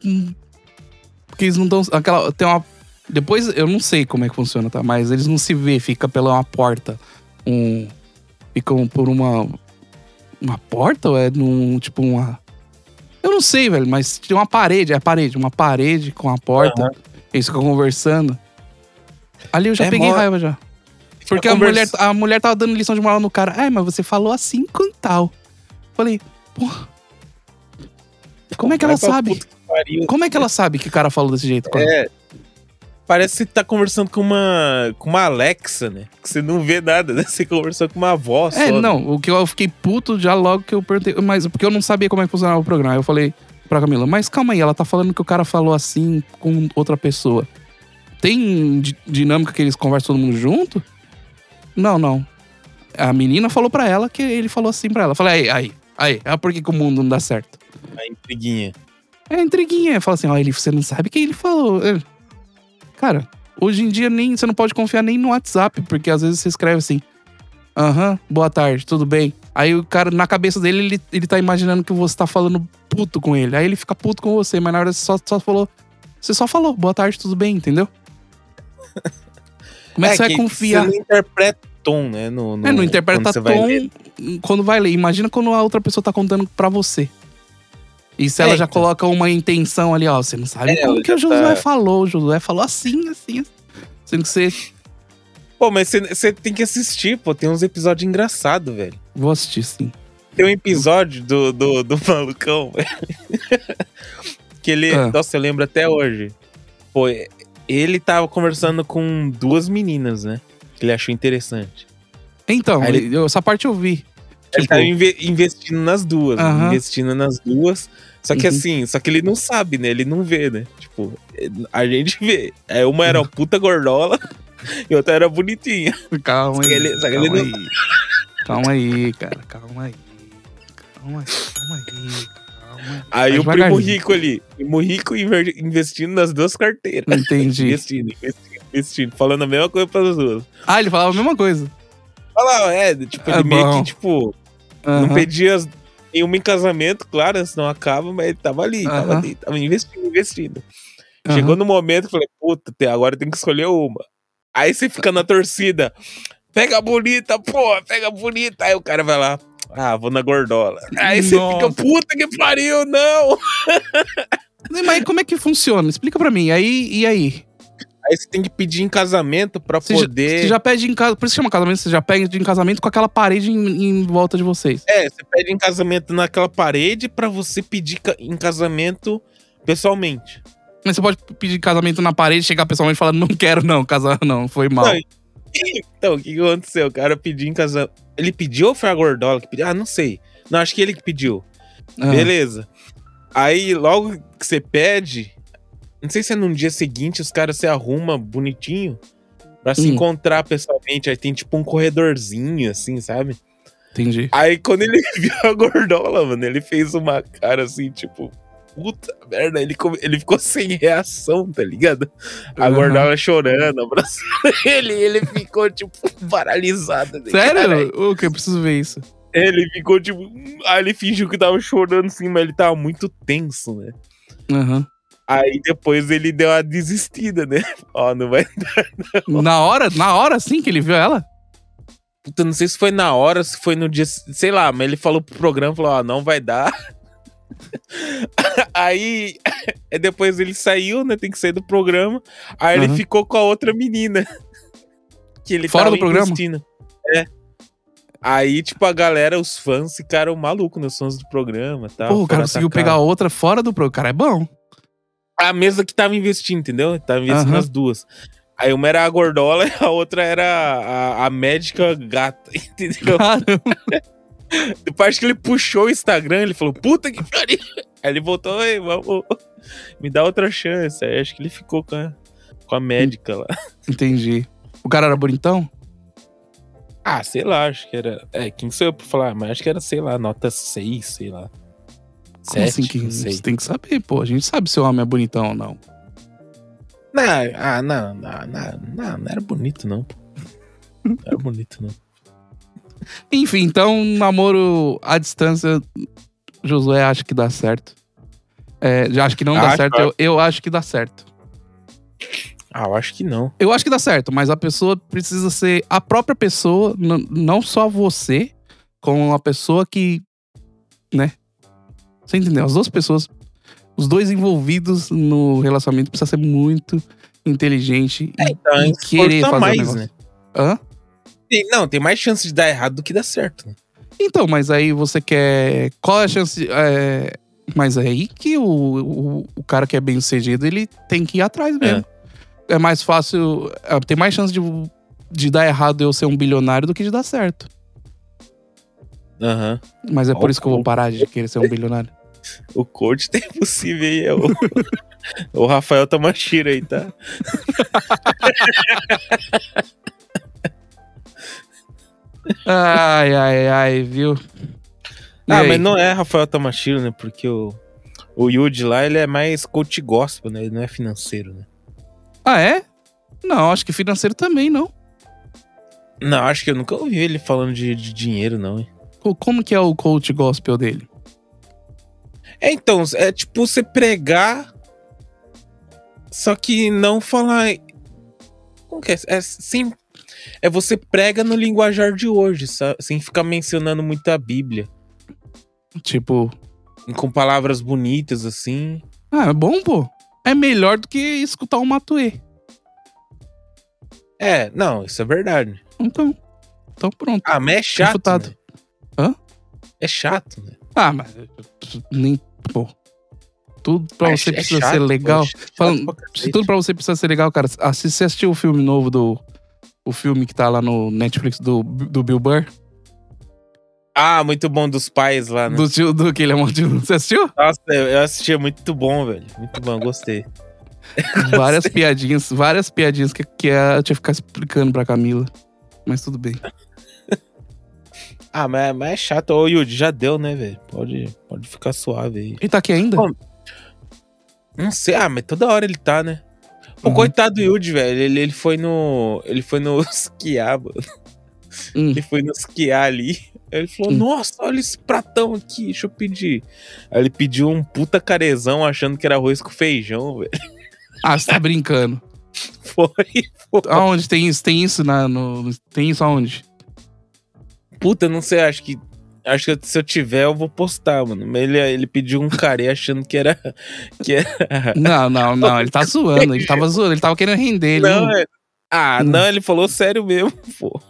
Porque eles não dão. Aquela. Tem uma. Depois, eu não sei como é que funciona, tá? Mas eles não se vê, fica pela uma porta. Um. Ficam por uma. Uma porta ou é num. Tipo uma. Eu não sei, velho, mas tem uma parede, é a parede, uma parede com a porta. Eles ficam conversando. Ali eu já É peguei mó- raiva já. Porque a conversa- mulher, a mulher tava dando lição de moral no cara. Ai, mas você falou assim com tal. Falei, porra. Como é que ela sabe? Como é que ela sabe que o cara falou desse jeito? É. Parece que você tá conversando com uma, com uma Alexa, né? Que você não vê nada, né? Você conversou com uma voz É, só. né? não, o que eu fiquei puto já logo que eu perguntei, mas porque eu não sabia como é que funcionava o programa. Eu falei pra Camila, mas calma aí, ela tá falando que o cara falou assim com outra pessoa. Tem di- dinâmica que eles conversam todo mundo junto? Não, não. A menina falou pra ela que ele falou assim pra ela. Falei, aí, aí, aí, é por que, que o mundo não dá certo? A intriguinha. É intriguinha. Fala assim, ó, ele, você não sabe quem ele falou. É. Cara, hoje em dia nem, você não pode confiar nem no WhatsApp, porque às vezes você escreve assim, aham, boa tarde, tudo bem. Aí o cara, na cabeça dele, ele, ele tá imaginando que você tá falando puto com ele. Aí ele fica puto com você, mas na hora você só, só falou, você só falou, boa tarde, tudo bem, entendeu? Como é, que você vai confiar? Você não interpreta tom, né? No, no, É, não interpreta quando vai tom ler. quando vai ler. Imagina quando a outra pessoa tá contando pra você. E se É, ela já então. coloca uma intenção ali, ó, você não sabe É, como que o Josué tá- falou. O Josué falou assim, assim, assim. Sendo que você. Pô, mas você- tem que assistir, pô. Tem uns episódios engraçados, velho. Vou assistir, sim. Tem um episódio do, do, do malucão que ele. Ah. Nossa, eu lembro até hoje. Pô, ele tava conversando com duas meninas, né? Que ele achou interessante. Então, ele- eu- essa parte eu vi. Ele Tipo, tava inve- investindo nas duas, né? Investindo nas duas. Só que Uhum. assim, só que ele não sabe, né? Ele não vê, né? Tipo, a gente vê. É, uma era uma puta gordola e outra era bonitinha. Calma aí. ele- ele calma, não- aí. calma aí, cara. Calma aí. Calma aí. Calma aí. Calma Aí Vai o primo rico ali, primo rico investindo nas duas carteiras. Entendi. Investindo, investindo, investindo. Falando a mesma coisa pras duas. Ah, ele falava a mesma coisa. Lá, é, tipo, ele É meio bom. que, tipo, não Aham. pedia as- nenhuma em casamento, claro, senão acaba, mas ele tava ali, tava Aham. ali, tava investindo, investindo. Aham. Chegou no momento, eu falei, puta, agora tem que escolher uma. Aí você fica na torcida, pega a bonita, pô, pega a bonita. Aí o cara vai lá, ah, vou na gordola. Aí você Nossa. fica, puta que pariu, não! Mas como é que funciona? Explica pra mim. Aí, e aí? Aí você tem que pedir em casamento pra Você já, poder. você já pede em casa. Por isso que chama casamento, você já pede em casamento com aquela parede em, em volta de vocês. É, você pede em casamento naquela parede pra você pedir em casamento pessoalmente. Mas você pode pedir casamento na parede, chegar pessoalmente e falar, não quero não, casar não, foi mal. Não, Então, o que, aconteceu? O cara pediu em casamento. Ele pediu ou foi a gordola que pediu? Ah, não sei. Não, acho que ele que pediu. Ah, Beleza. Aí, logo que você pede, não sei se é num dia seguinte, os caras se arrumam bonitinho pra se Hum. encontrar pessoalmente. Aí tem tipo um corredorzinho, assim, sabe? Entendi. Aí quando ele viu a gordola, mano, ele fez uma cara assim, tipo, puta merda, ele, ele ficou sem reação, tá ligado? A gordola chorando, abraçando ele, ele ficou, tipo, paralisado. né? Sério? O que? Eu preciso ver isso. Ele ficou, tipo, aí ele fingiu que tava chorando assim, mas ele tava muito tenso, né? Aham. Aí depois ele deu uma desistida, né? Ó, não vai. Na hora, na hora sim que ele viu ela? Puta, não sei se foi na hora, se foi no dia. Sei lá, mas ele falou pro programa, falou, ó, não vai dar. Aí, aí depois ele saiu, né? Tem que sair do programa. Aí ele Aham. ficou com a outra menina. Que ele Fora do programa? É. Aí, tipo, a galera, os fãs ficaram malucos, né? Os fãs do programa tal. Pô, o cara conseguiu atacar. pegar outra fora do programa. O cara é bom. A mesa que tava investindo, entendeu? Tava investindo Aham. nas duas. Aí uma era a gordola e a outra era a, a médica gata, entendeu? Caramba. Depois que ele puxou o Instagram, ele falou, puta que pariu. Aí ele voltou, Ei, vamos, me dá outra chance. Aí acho que ele ficou com a, com a médica lá. Entendi. O cara era bonitão? Ah, sei lá, acho que era. É, quem sou eu pra falar? Mas acho que era, sei lá, nota 6, sei lá. Como 7, assim que você tem que saber, pô. A gente sabe se o homem é bonitão ou não. Não, ah, não, não, não, não, não era bonito, não. Não era bonito, não. Enfim, então, namoro à distância, Josué acha que dá certo. É, já acho que não dá Acho, certo. Eu, eu acho que dá certo. Ah, eu acho que não. Eu acho que dá certo, mas a pessoa precisa ser a própria pessoa, não só você, como a pessoa que. Né? Você entendeu? As duas pessoas, os dois envolvidos no relacionamento, precisa ser muito inteligente e, Então, e querer esforça fazer mais, o negócio. né? Hã? Tem- não, tem mais chance de dar errado do que dar certo. Então, mas aí você quer. Qual é a chance. É... Mas é aí que o, o, o cara que é bem sucedido, ele tem que ir atrás mesmo. É, mais fácil. é, Tem mais chance de, de dar errado eu ser um bilionário do que de dar certo. Aham. Mas é por isso que eu vou parar de querer ser um bilionário. O coach tem possível aí. É o, o Rafael Tamashiro aí, tá? Ai, ai, ai, viu? E Ah, aí? mas não é Rafael Tamashiro, né? Porque o, o Yuji lá, ele é mais coach gospel, né? Ele não é financeiro, né? Ah, é? Não, acho que financeiro também, não. Não, acho que eu nunca ouvi ele falando de, de dinheiro, não, hein? Co- Como que é o coach gospel dele? É, então, é tipo você pregar, só que não falar. Como que é? É, sem, é você prega no linguajar de hoje, sa- sem ficar mencionando muito a Bíblia. Tipo, Com palavras bonitas, assim. ah, é bom, pô. É melhor do que escutar um Matuê. É, não, isso é verdade. Então, então pronto. Ah, mas é chato. Né? Hã? É chato, né? Ah, mas. Nem. Pô. Tudo pra Ah, você é precisa chato, ser pô, legal. é chato Falando- Se tudo pra você precisa ser legal, cara, assiste, você assistiu o filme novo do. O filme que tá lá no Netflix do, do Bill Burr? Ah, muito bom dos pais lá, né? Do tio do que ele é um tio. Você assistiu? Nossa, eu assisti, é muito bom, velho. Muito bom, gostei. Várias piadinhas, várias piadinhas que, que eu tinha que ficar explicando pra Camila. Mas tudo bem. Ah, mas, mas é chato. Ô, Yudi, já deu, né, velho? Pode, pode ficar suave aí. Ele tá aqui ainda? Bom, Não sei, ah, mas toda hora ele tá, né? Pô, Uhum. coitado do Yudi, velho. Ele, ele foi no. Ele foi no esquiar, mano. Hum. Ele foi no esquiar ali. Ele falou, Hum. nossa, olha esse pratão aqui, deixa eu pedir. Aí ele pediu um puta carezão achando que era arroz com feijão, velho. Ah, você tá brincando. Foi, foi. Aonde tem isso? Tem isso na, no. Tem isso aonde? Puta, não sei, acho que. Acho que se eu tiver, eu vou postar, mano. Mas ele, ele pediu um carê achando que era. Que era. Não, não, não. Ele tá zoando. Ele tava zoando. Ele tava querendo render. Ele Não, não- é. Ah, Hum. não, ele falou sério mesmo, pô.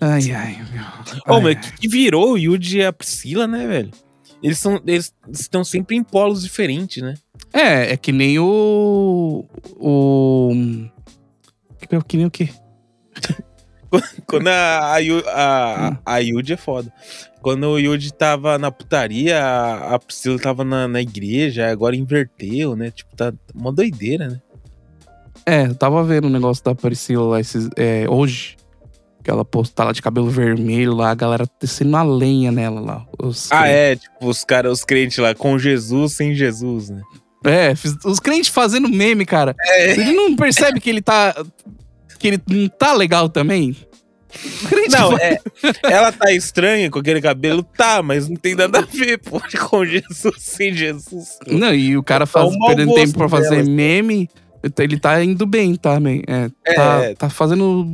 Ai, ai, meu. Ô, mas que, virou o Yuji e a Priscila, né, velho? Eles são. Eles estão sempre em polos diferentes, né? É, é que nem o. O. Que, que nem o quê? Quando a, a, a, a Yuji é foda. Quando o Yuji tava na putaria, a, a Priscila tava na, na igreja, agora inverteu, né? Tipo, tá uma doideira, né? É, eu tava vendo o negócio da Priscila lá esses, é, hoje. Que ela postou lá de cabelo vermelho lá, a galera descendo a lenha nela lá. Ah, é, tipo, os caras, os crentes lá, com Jesus, sem Jesus, né? É, os crentes fazendo meme, cara. É. Ele não percebe que ele tá. Que ele não tá legal também? Não, é. Ela tá estranha com aquele cabelo, tá, mas não tem nada a ver, pô, com Jesus, sem Jesus. Não, e o cara faz, o mau perdendo tempo pra fazer delas. meme. Ele tá indo bem também. É, tá, É. tá fazendo.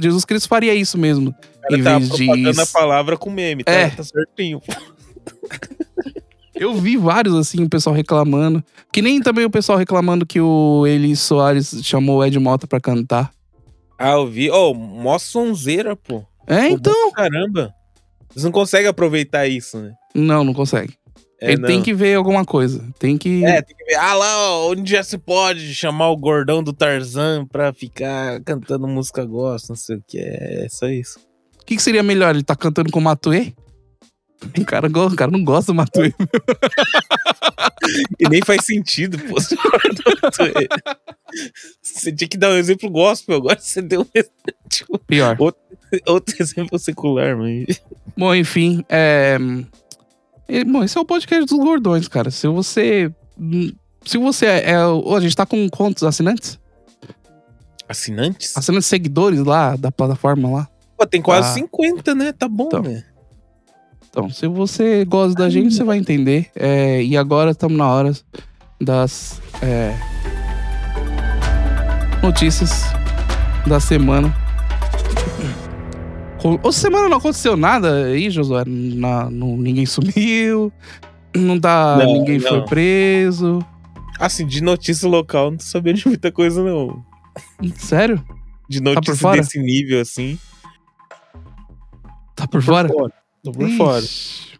Jesus Cristo faria isso mesmo. Em tá vez de propagando a palavra com meme, tá, É. tá certinho. pô. Eu vi vários, assim, o pessoal reclamando. Que nem também o pessoal reclamando que o Eli Soares chamou o Ed Mota pra cantar. Ah, eu vi. Ô, mó sonzeira, pô. É, Pô, então. Caramba. Eles não conseguem aproveitar isso, né? Não, não consegue. É, Ele não. tem que ver alguma coisa. Tem que. É, tem que ver. Ah, lá, ó, onde já se pode chamar o gordão do Tarzan pra ficar cantando música gospel, não sei o que. É só isso. O que, que seria melhor? Ele tá cantando com o Matuê? O cara, o cara não gosta do Matuê. E nem faz sentido, pô. Você tinha que dar um exemplo gospel, agora você deu um tipo, Pior. outro exemplo secular, mas. Bom, enfim, é... Bom, esse é o podcast dos gordões, cara. Se você... Se você é... é- a gente tá com quantos assinantes? Assinantes? Assinantes seguidores lá, da plataforma lá. Pô, tem quase Ah. 50, né? Tá bom, Então. né? Então, se você gosta da gente, você vai entender. É, e agora estamos na hora das é, notícias da semana. Ou semana não aconteceu nada aí, Josué? Na- não- ninguém sumiu, não tá, Não, ninguém foi não. preso. Assim, de notícia local, não sabendo de muita coisa, não. Sério? De por notícia fora? desse nível, assim. Tá por fora? Tô por fora. Ixi.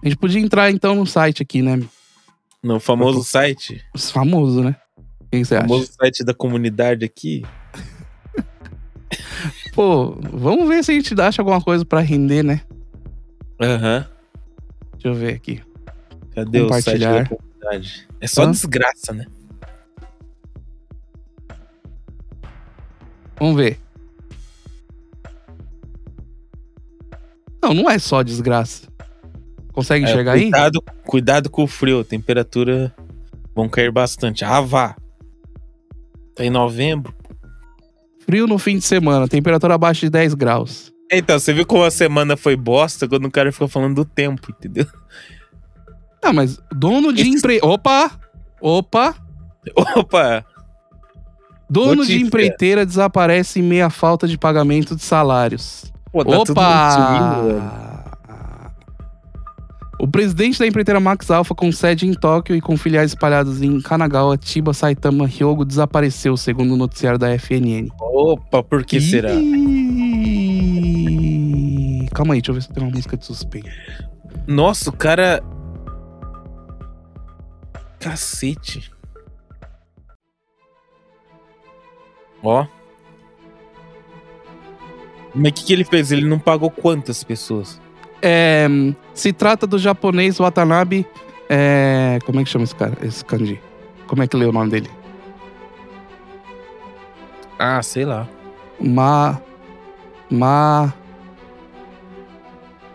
A gente podia entrar então no site aqui, né? No famoso site. Os famosos, né? O que você acha? famoso site da comunidade aqui. Pô, vamos ver se a gente acha alguma coisa pra render, né? Aham. Deixa eu ver aqui. Cadê o site da comunidade? É só Hã? desgraça, né? Vamos ver. Não, não é só desgraça. Consegue É, enxergar aí? cuidado, cuidado com o frio, temperatura vão cair bastante. Ah, vá. Tá em novembro. Frio no fim de semana, temperatura abaixo de 10 graus. Então, você viu como a semana foi bosta quando o cara ficou falando do tempo, entendeu? Ah, mas dono de empre... Opa! Opa! Opa! Dono Notícia. de empreiteira desaparece em meia falta de pagamento de salários. Pô, tá. Opa! O presidente da empreiteira Max Alpha, com sede em Tóquio e com filiais espalhadas em Kanagawa, Chiba, Saitama, Hyogo, desapareceu, segundo o noticiário da FNN. Opa, por que será? Calma aí, deixa eu ver se tem uma música de suspense. Nossa, o cara. Cacete. Ó. Mas o que, que ele fez? Ele não pagou quantas pessoas? É, se trata do japonês Watanabe. É, como é que chama esse cara? Esse kanji? Como é que lê o nome dele? Ah, sei lá. Ma. Ma.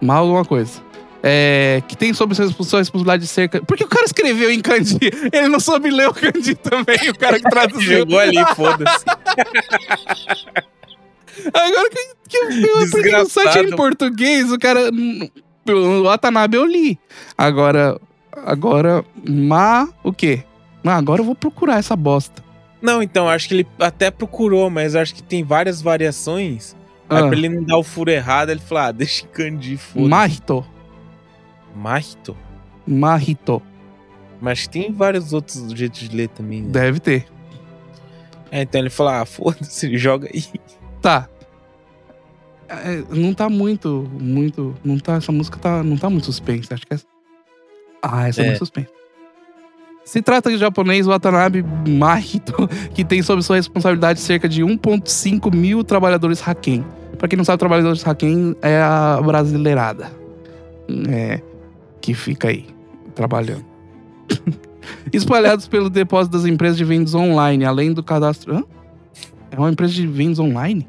Ma alguma coisa. É, que tem sob sua responsabilidade de cerca. Porque o cara escreveu em kanji. Ele não soube ler o kanji também, o cara que traduziu. Jogou ali, foda-se. Agora que, que eu, aprendi no site em português, o cara. O Watanabe eu li. Agora. Agora. Ma. O quê? Ah, agora eu vou procurar essa bosta. Não, então, acho que ele até procurou, mas acho que tem várias variações. Aí Ah. pra ele não dar o furo errado, ele falou: ah, deixa em kanji, foda-se. Mahito. Mahito? Mahito. Mas tem vários outros jeitos de ler também, né? Deve ter. É, então ele falou: ah, foda-se, joga aí. Tá. É, não tá muito, muito. Não tá. Essa música tá, não tá muito suspense. Acho que é. Ah, essa é, É. muito suspense. Se trata de japonês Watanabe Mahito, que tem sob sua responsabilidade cerca de 1,5 mil trabalhadores Haken. Pra quem não sabe, trabalhadores Haken é a brasileirada. É, que fica aí, trabalhando. Espalhados pelo depósito das empresas de vendas online, além do cadastro. Hã? É uma empresa de vendas online?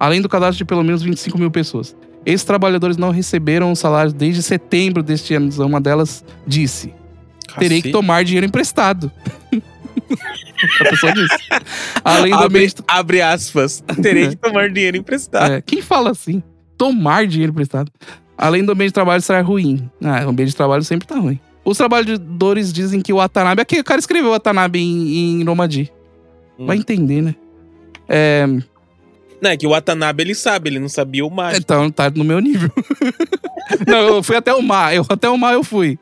Além do cadastro de pelo menos 25 mil pessoas. Esses trabalhadores não receberam o salário desde setembro deste ano. Uma delas disse: terei que tomar dinheiro emprestado. A pessoa disse. Além do Abre, ambiente. abre aspas. Terei que tomar dinheiro emprestado. É, quem fala assim? Tomar dinheiro emprestado. Além do ambiente de trabalho será ruim. Ah, o ambiente de trabalho sempre tá ruim. Os trabalhadores dizem que o Watanabe. Aqui, o cara escreveu Watanabe em, em Nomadi. Hum. Vai entender, né? É, Não, é que o Watanabe ele sabe, ele não sabia o mágico. então tá no meu nível. não, eu fui até o mar. Eu, até o mar eu fui.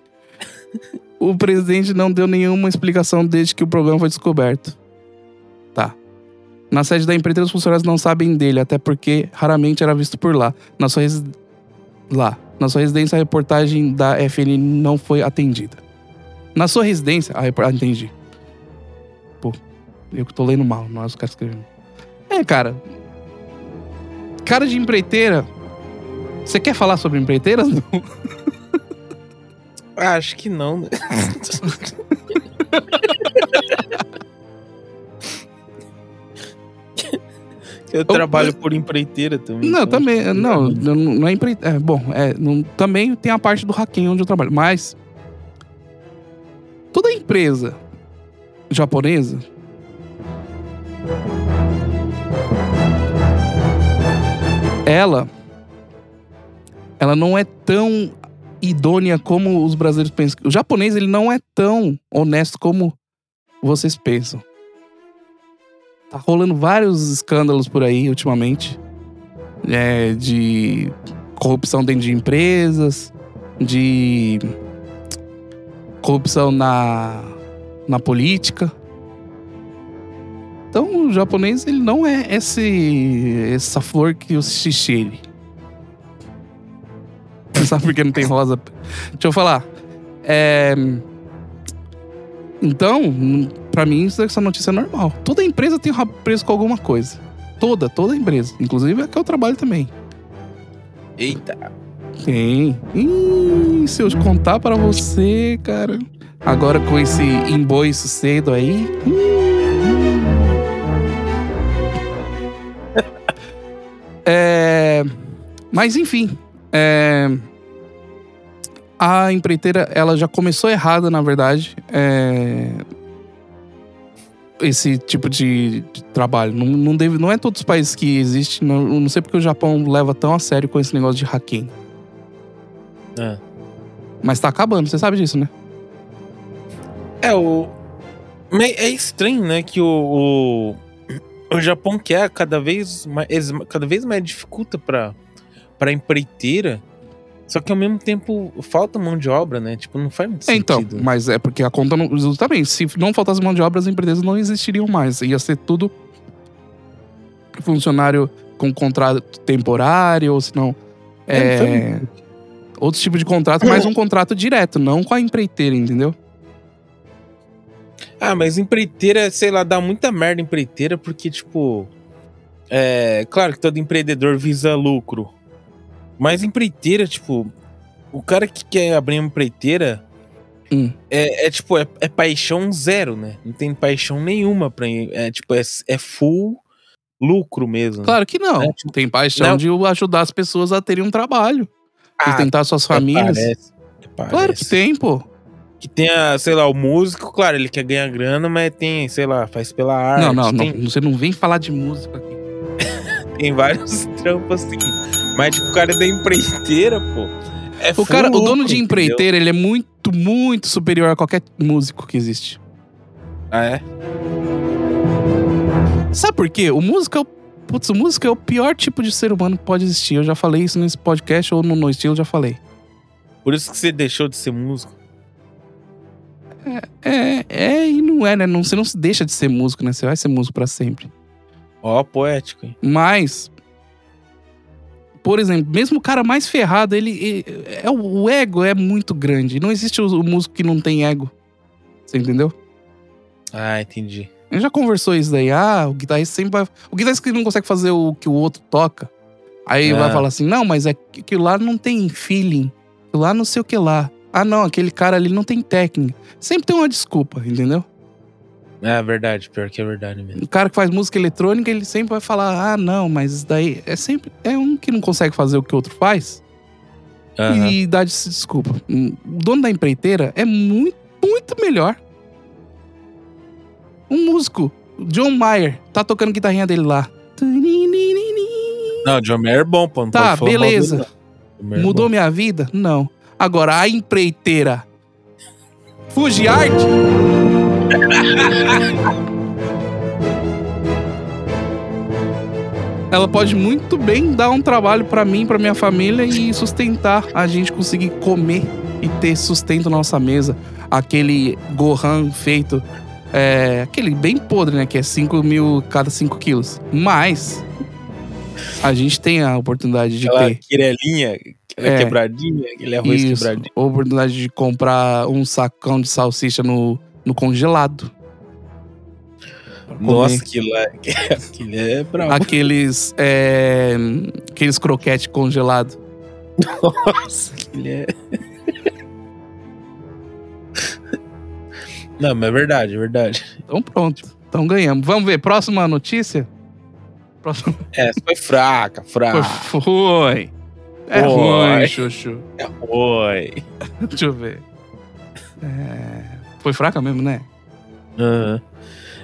O presidente não deu nenhuma explicação desde que o problema foi descoberto. Tá. Na sede da empreiteira, os funcionários não sabem dele, até porque raramente era visto por lá. Na sua, resi- lá. Na sua residência, a reportagem da FN não foi atendida. Na sua residência. Ah, repor- ah, entendi. Pô, eu que tô lendo mal, não é os caras escrevendo. É, cara. Cara de empreiteira. Você quer falar sobre empreiteiras? Não. Ah, acho que não. né? Eu trabalho por empreiteira também. Não, então também. Não, não, não é empreiteira. É, bom, é, não- também tem a parte do hacking onde eu trabalho. Mas. Toda empresa japonesa. Ela. Ela não é tão idônea como os brasileiros pensam. O japonês, ele não é tão honesto como vocês pensam. Tá rolando vários escândalos por aí ultimamente. É, de corrupção dentro de empresas, de corrupção na, na política. Então, o japonês, ele não é esse, essa flor que o xixere. Sabe por que não tem rosa? Deixa eu falar. É... Então, pra mim, isso- essa notícia é normal. Toda empresa tem rabo preso com alguma coisa. Toda, toda empresa. Inclusive a que eu trabalho também. Eita. Tem. Ih, se eu contar pra você, cara. Agora com esse emboiço cedo aí. hum. Mas enfim. é, a empreiteira, ela já começou errada, na verdade. É, esse tipo de, de trabalho. Não, não, deve, não é todos os países que existe. Não, não sei porque o Japão leva tão a sério com esse negócio de hacking. Ah. Mas tá acabando, você sabe disso, né? É, o. É estranho, né? Que o, o, o Japão quer cada vez mais. Cada vez mais dificulta pra, pra empreiteira. Só que ao mesmo tempo falta mão de obra, né? Tipo, não faz muito É, então, sentido. mas é porque a conta não. Justamente, se não faltasse mão de obra, as empresas não existiriam mais. Ia ser tudo funcionário com contrato temporário, ou se não, É, outros tipos de contrato, mas um contrato direto, não com a empreiteira, entendeu? Ah, mas empreiteira, sei lá, dá muita merda empreiteira, porque, tipo. É. Claro que todo empreendedor visa lucro. Mas empreiteira, tipo. O cara que quer abrir uma empreiteira. Hum. É, é, tipo, é, é paixão zero, né? Não tem paixão nenhuma pra. É tipo, é, é full lucro mesmo. Claro que não. É, tipo, tem paixão não. de ajudar as pessoas a terem um trabalho, Ah, sustentar suas famílias. Parece, Claro que parece. tem, pô. Que tenha, sei lá, o músico, claro, ele quer ganhar grana, mas tem, sei lá, faz pela arte. Não, não, tem, não. Você não vem falar de música aqui. tem vários trampos assim. Mas, tipo, o cara é da empreiteira, pô. É O, cara, o lucro, dono de entendeu? empreiteira, ele é muito, muito superior a qualquer músico que existe. Ah, é? Sabe por quê? O músico é o. Putz, o músico é o pior tipo de ser humano que pode existir. Eu já falei isso nesse podcast ou no No Estilo, já falei. Por isso que você deixou de ser músico. É, é e não é, né? Não, você não se deixa de ser músico, né? Você vai ser músico pra sempre. Ó, poético, hein? Mas, por exemplo, mesmo o cara mais ferrado, ele, ele- é o, ego é muito grande. Não existe o, o músico que não tem ego. Você entendeu? Ah, entendi. A gente já conversou isso daí. Ah, o guitarrista sempre vai. O guitarrista que não consegue fazer o que o outro toca. Aí Ah. vai falar assim: não, mas é que aquilo lá não tem feeling. Aquilo lá não sei o que lá. Ah, não, aquele cara ali não tem técnica. Sempre tem uma desculpa, entendeu? É verdade, pior que é verdade mesmo. O cara que faz música eletrônica, ele sempre vai falar: ah, não, mas isso daí é sempre. É um que não consegue fazer o que o outro faz Aham. e dá de desculpa. Hum, O dono da empreiteira é muito, muito melhor. Um músico, John Mayer, tá tocando guitarrinha dele lá. Não, John Mayer é bom, pô. Não Tá, beleza. dele, é Mudou minha vida? Não. Agora, a empreiteira. Fuji Art? Ela pode muito bem dar um trabalho pra mim, pra minha família e sustentar a gente conseguir comer e ter sustento na nossa mesa. Aquele Gohan feito, é, aquele bem podre, né? Que é 5 mil cada 5 quilos. Mas a gente tem a oportunidade de Aquela ter quirelinha, aquela É. quebradinha, aquele arroz isso, quebradinho. a oportunidade de comprar um sacão de salsicha no, no congelado. Nossa, aquilo é, aquilo é brabo. Aqueles, é, aqueles croquete congelado. Nossa, aquilo é... Não, mas é verdade, é verdade. Então pronto. Então ganhamos. Vamos ver. Próxima notícia? Próxima. Essa foi fraca, fraca. Foi. É Foi. ruim, Chuchu. Oi. Deixa eu ver. É, Foi fraca mesmo, né? Aham.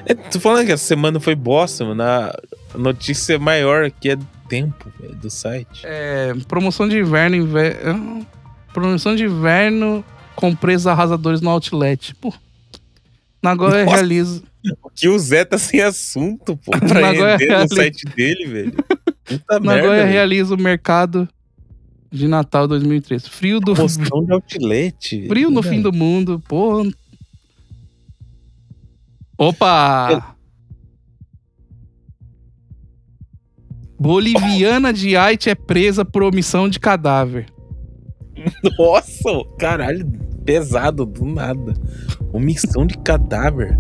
É, tô falando que essa semana foi bosta, mano. A notícia maior aqui é do tempo, velho, do site. É, promoção de inverno, inverno. Promoção de inverno com preços arrasadores no outlet. Pô. Nagoya Nossa. realiza. Que o Zé tá sem assunto, pô, pra Nagoya render no realiza- site dele, velho. Puta merda, Nagoya velho. realiza o mercado de Natal 2003. Frio do Promoção de outlet. velho. frio no fim do mundo. Porra. Opa! Boliviana de Haiti é presa por omissão de cadáver. Nossa, caralho, pesado, do nada. Omissão de cadáver.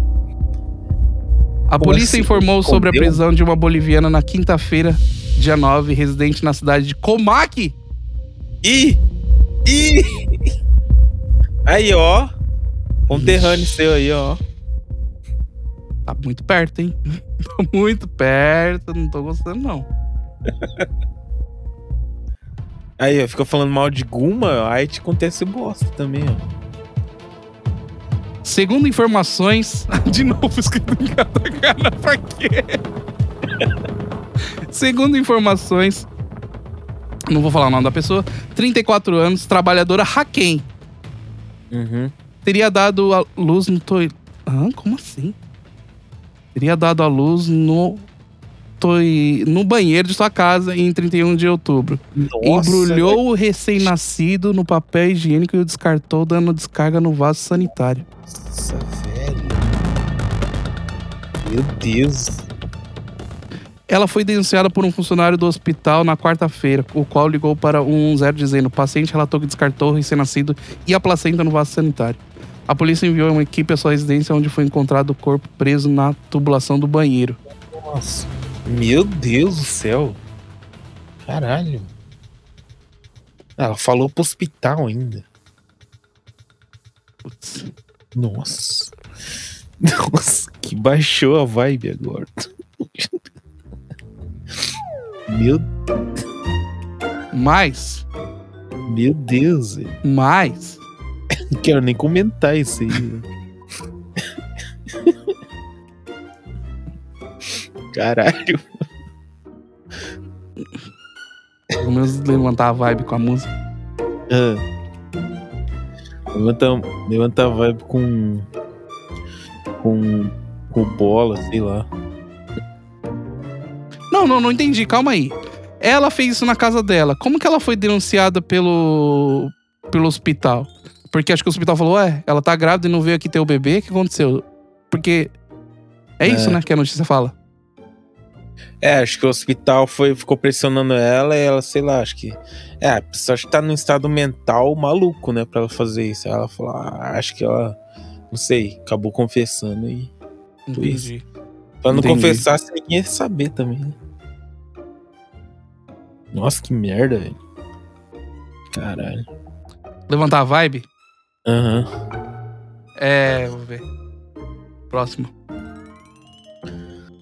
A Como polícia assim? informou sobre a prisão de uma boliviana na quinta-feira, dia 9, residente na cidade de Comac. Ih! Ih! Aí, ó. Conterrâneo seu aí, ó. Tá muito perto, hein? Tá muito perto, não tô gostando, não. Aí, ó, fica falando mal de Guma, aí te acontece bosta também, ó. Segundo informações. De novo escrito em katakana, pra quê? Segundo informações. Não vou falar o nome da pessoa. 34 anos, trabalhadora Haken. Uhum. Teria dado a luz no toi... Hã? Como assim? Teria dado a luz no no banheiro de sua casa em 31 de outubro. Nossa, Embrulhou o recém-nascido no papel higiênico e o descartou, dando descarga no vaso sanitário. Nossa, velho. Meu Deus. Ela foi denunciada por um funcionário do hospital na quarta-feira, o qual ligou para o 110 dizendo: o paciente relatou que descartou o recém-nascido e a placenta no vaso sanitário. A polícia enviou uma equipe à sua residência, onde foi encontrado o corpo preso na tubulação do banheiro. Nossa. Meu Deus do céu. Caralho. Ela falou pro hospital ainda. Putz. Nossa. Nossa, que baixou a vibe agora. Meu, Mas, meu Deus, mas, Não quero nem comentar isso aí. velho. Caralho. pelo menos levantar a vibe com a música. Ah. Levanta, levanta a vibe com. Com. Com bola, sei lá. Não, não, não entendi, calma aí. Ela fez isso na casa dela. Como que ela foi denunciada pelo, pelo hospital? Porque acho que o hospital falou, ué, ela tá grávida e não veio aqui ter o bebê, o que aconteceu? Porque é isso, É. né, que a notícia fala. É, acho que o hospital foi, ficou pressionando ela e ela, sei lá, acho que. É, a pessoa acho que tá num estado mental maluco, né, pra ela fazer isso. Ela falou, ah, acho que ela. Não sei, acabou confessando e. Entendi. Pra não Entendi. confessasse, ninguém ia saber também, né? Nossa, que merda, velho. Caralho. Levantar a vibe? Aham. É, vou ver. Próximo.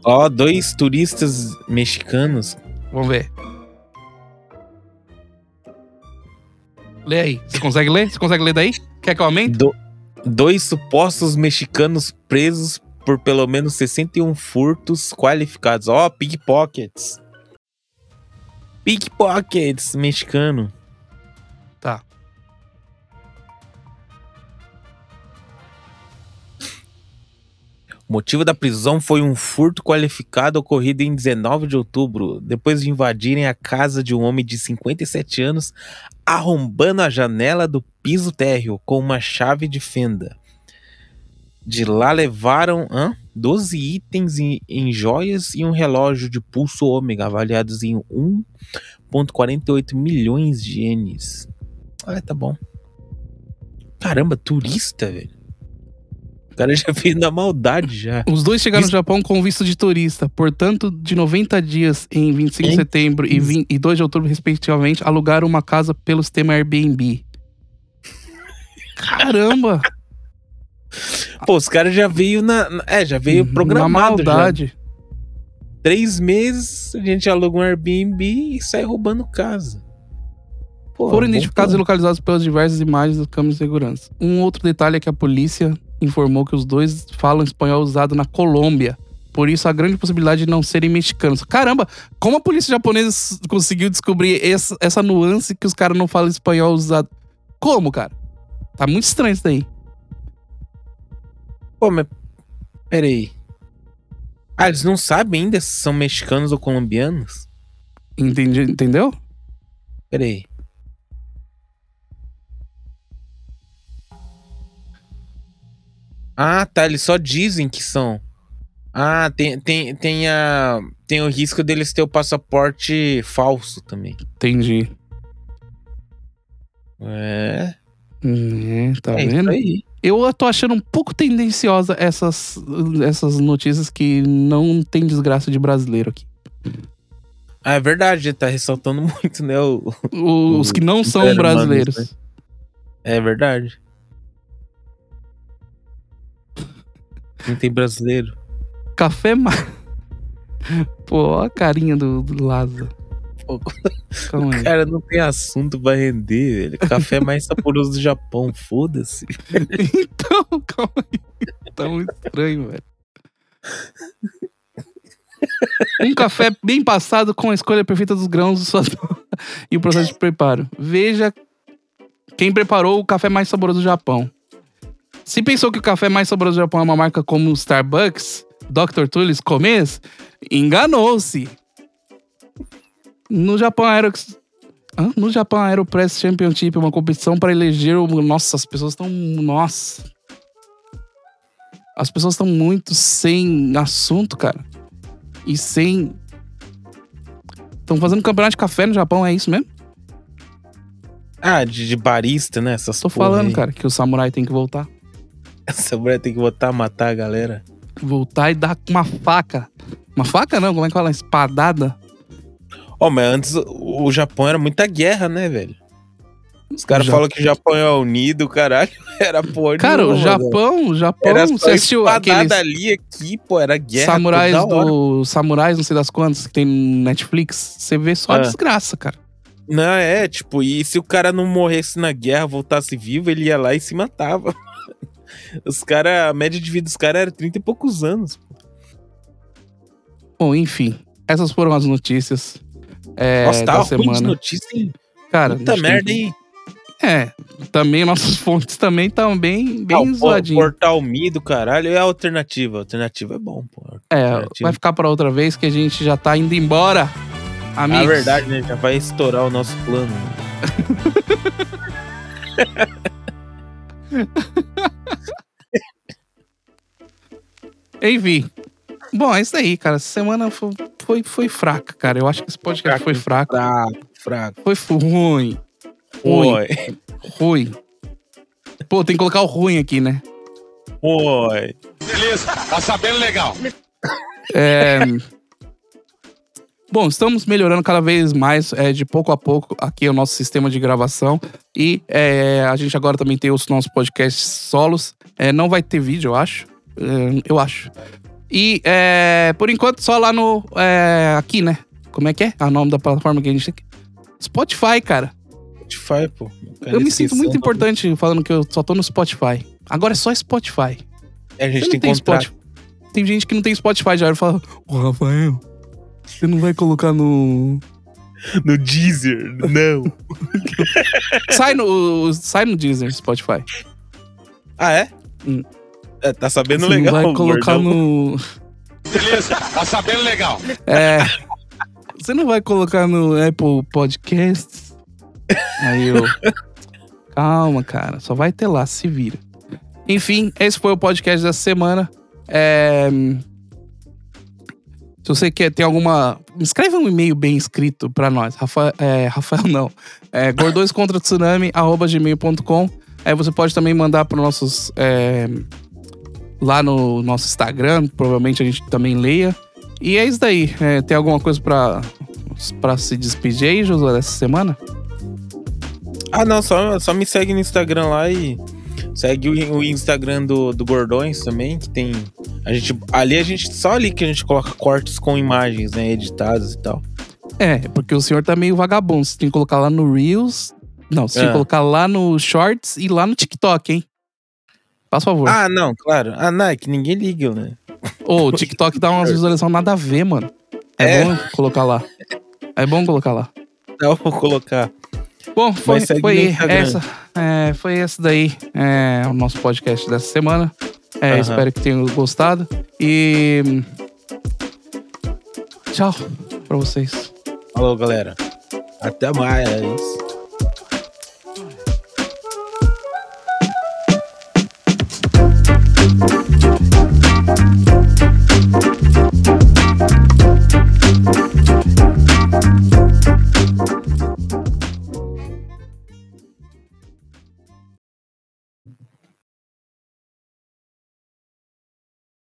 Ó, dois turistas mexicanos. Vamos ver. Lê aí. Você consegue ler? Você consegue ler daí? Quer que eu aumente? do- dois supostos mexicanos presos por pelo menos 61 furtos qualificados. Ó, pickpockets. Pickpockets mexicano. O motivo da prisão foi um furto qualificado ocorrido em 19 de outubro, depois de invadirem a casa de um homem de 57 anos, arrombando a janela do piso térreo com uma chave de fenda. De lá levaram hã? 12 itens em, em joias e um relógio de pulso ômega avaliados em 1,48 milhões de ienes. Ah, tá bom. Caramba, turista, velho. O cara já fez na maldade já. Os dois chegaram Isso- no Japão com visto de turista, portanto, de 90 dias em 25 de setembro e, 20 e 2 de outubro, respectivamente, alugaram uma casa pelo sistema Airbnb. Caramba! Pô, os caras já veio na. na- É, já veio na programado. Já. maldade. Três meses a gente aluga um Airbnb e sai roubando casa. Pô, Foram identificados e localizados pelas diversas imagens das câmeras de segurança. Um outro detalhe é que a polícia informou que os dois falam espanhol usado na Colômbia. Por isso, há grande possibilidade de não serem mexicanos. Caramba, como a polícia japonesa conseguiu descobrir essa, essa nuance que os caras não falam espanhol usado? Como, cara? Tá muito estranho isso daí. Pô, mas. Peraí. Ah, eles não sabem ainda se são mexicanos ou colombianos? Entendi, entendeu? Peraí. Ah, tá. Eles só dizem que são. Ah, tem, tem, tem, a, tem o risco deles ter o passaporte falso também. Entendi. É. É, tá é vendo? aí. Eu tô achando um pouco tendenciosa essas, essas notícias que não tem desgraça de brasileiro aqui. Ah, é verdade, tá ressaltando muito, né? O... Os O que não são brasileiros. né? É verdade. Não tem brasileiro. Café mais. Pô, ó a carinha do, do Lázaro. Pô, Calma aí. Cara, não tem assunto pra render, velho. Café mais saboroso do Japão, foda-se. Então, calma aí. Tá muito estranho, velho. Um café bem passado com a escolha perfeita dos grãos do sua e o processo de preparo. Veja quem preparou o café mais saboroso do Japão. Se pensou que o café mais saboroso do Japão é uma marca como o Starbucks, Dr. Tullis, Comes, enganou-se. No Japão Aerox? No Japão Aeropress Championship, uma competição para eleger o. Nossa, as pessoas estão. Nossa. As pessoas estão muito sem assunto, cara. E sem Estão fazendo campeonato de café no Japão, é isso mesmo? Ah, de, de barista, né? Essas Tô falando, aí. cara, que o samurai tem que voltar. Essa mulher tem que botar a matar a galera. Voltar e dar com uma faca. Uma faca não, como é que fala? Espadada. Ó, mas antes o Japão era muita guerra, né, velho? Os caras falam que o Japão é unido, caralho. Era porra Cara, o. Japão, o Japão, Era você assistiu espadada aqueles ali, aqui, pô, era guerra. samurais do. Samurais, não sei das quantas, que tem no Netflix. Você vê só Ah. desgraça, cara. Não, é, tipo, e se o cara não morresse na guerra, voltasse vivo, ele ia lá e se matava. Os caras, a média de vida dos caras era 30 e poucos anos. Bom, enfim. Essas foram as notícias é, Nossa, da tá de semana. notícia, hein? Cara, Puta tem merda, hein? É, também nossas fontes também estão bem, bem Ah, zoadinhas. Portal Mi do caralho é a alternativa. A alternativa é bom, pô. É, vai ficar pra outra vez que a gente já tá indo embora. Amigos. A verdade, né? Já vai estourar o nosso plano. Enfim. Bom, é isso aí, cara. Essa semana foi, foi, foi fraca, cara. Eu acho que esse podcast foi fraco. Fraco, fraco. Foi ruim. Ruim. Ruim. Pô, tem que colocar o ruim aqui, né? Oi. Beleza, tá sabendo legal. É... Bom, estamos melhorando cada vez mais, é, de pouco a pouco, aqui o nosso sistema de gravação. E é, a gente agora também tem os nossos podcasts solos. É, não vai ter vídeo, eu acho. É, eu acho. E, é, por enquanto, só lá no... é, aqui, né? Como é que é? O nome da plataforma que a gente tem? Spotify, cara. Spotify, pô. Eu me sinto muito importante falando que eu só tô no Spotify. Agora é só Spotify. nome. A gente tem tem contrato. Spotify. Tem gente que não tem Spotify já. Ele fala, ô Rafael, você não vai colocar no. No Deezer, não. sai no. Sai no Deezer, Spotify. ah, é? Hum. É, tá sabendo Você legal, não vai colocar gordão. no. Beleza, tá sabendo legal. É. Você não vai colocar no Apple Podcasts? Aí eu. Calma, cara. Só vai ter lá, se vira. Enfim, esse foi o podcast dessa semana. É, Se você quer ter alguma. Escreve um e-mail bem escrito pra nós. Rafael, é, Rafael não. É, gordões contra tsunami, arroba gmail.com. Aí você pode também mandar para nossos. é, lá no nosso Instagram. Provavelmente a gente também leia. E é isso daí. É, tem alguma coisa pra, pra se despedir aí, Josué, dessa semana? Ah, não, só, só me segue no Instagram lá e segue o, o Instagram do, do Gordões também, que tem. A gente, ali a gente. Só ali que a gente coloca cortes com imagens, né? Editadas e tal. É, porque o senhor tá meio vagabundo. Você tem que colocar lá no Reels. Não, você tem que É. colocar lá no Shorts e lá no TikTok, hein? Faz favor. Ah, não, claro. Ah, não, é que ninguém liga, né? Ô, o TikTok dá umas visualizações nada a ver, mano. É, É. bom colocar lá. É bom colocar lá. Eu vou colocar. Bom, foi, foi Instagram. essa. é, foi esse daí é, o nosso podcast dessa semana. É, Aham. Espero que tenham gostado. E. Tchau pra vocês. Falou, galera. Até mais.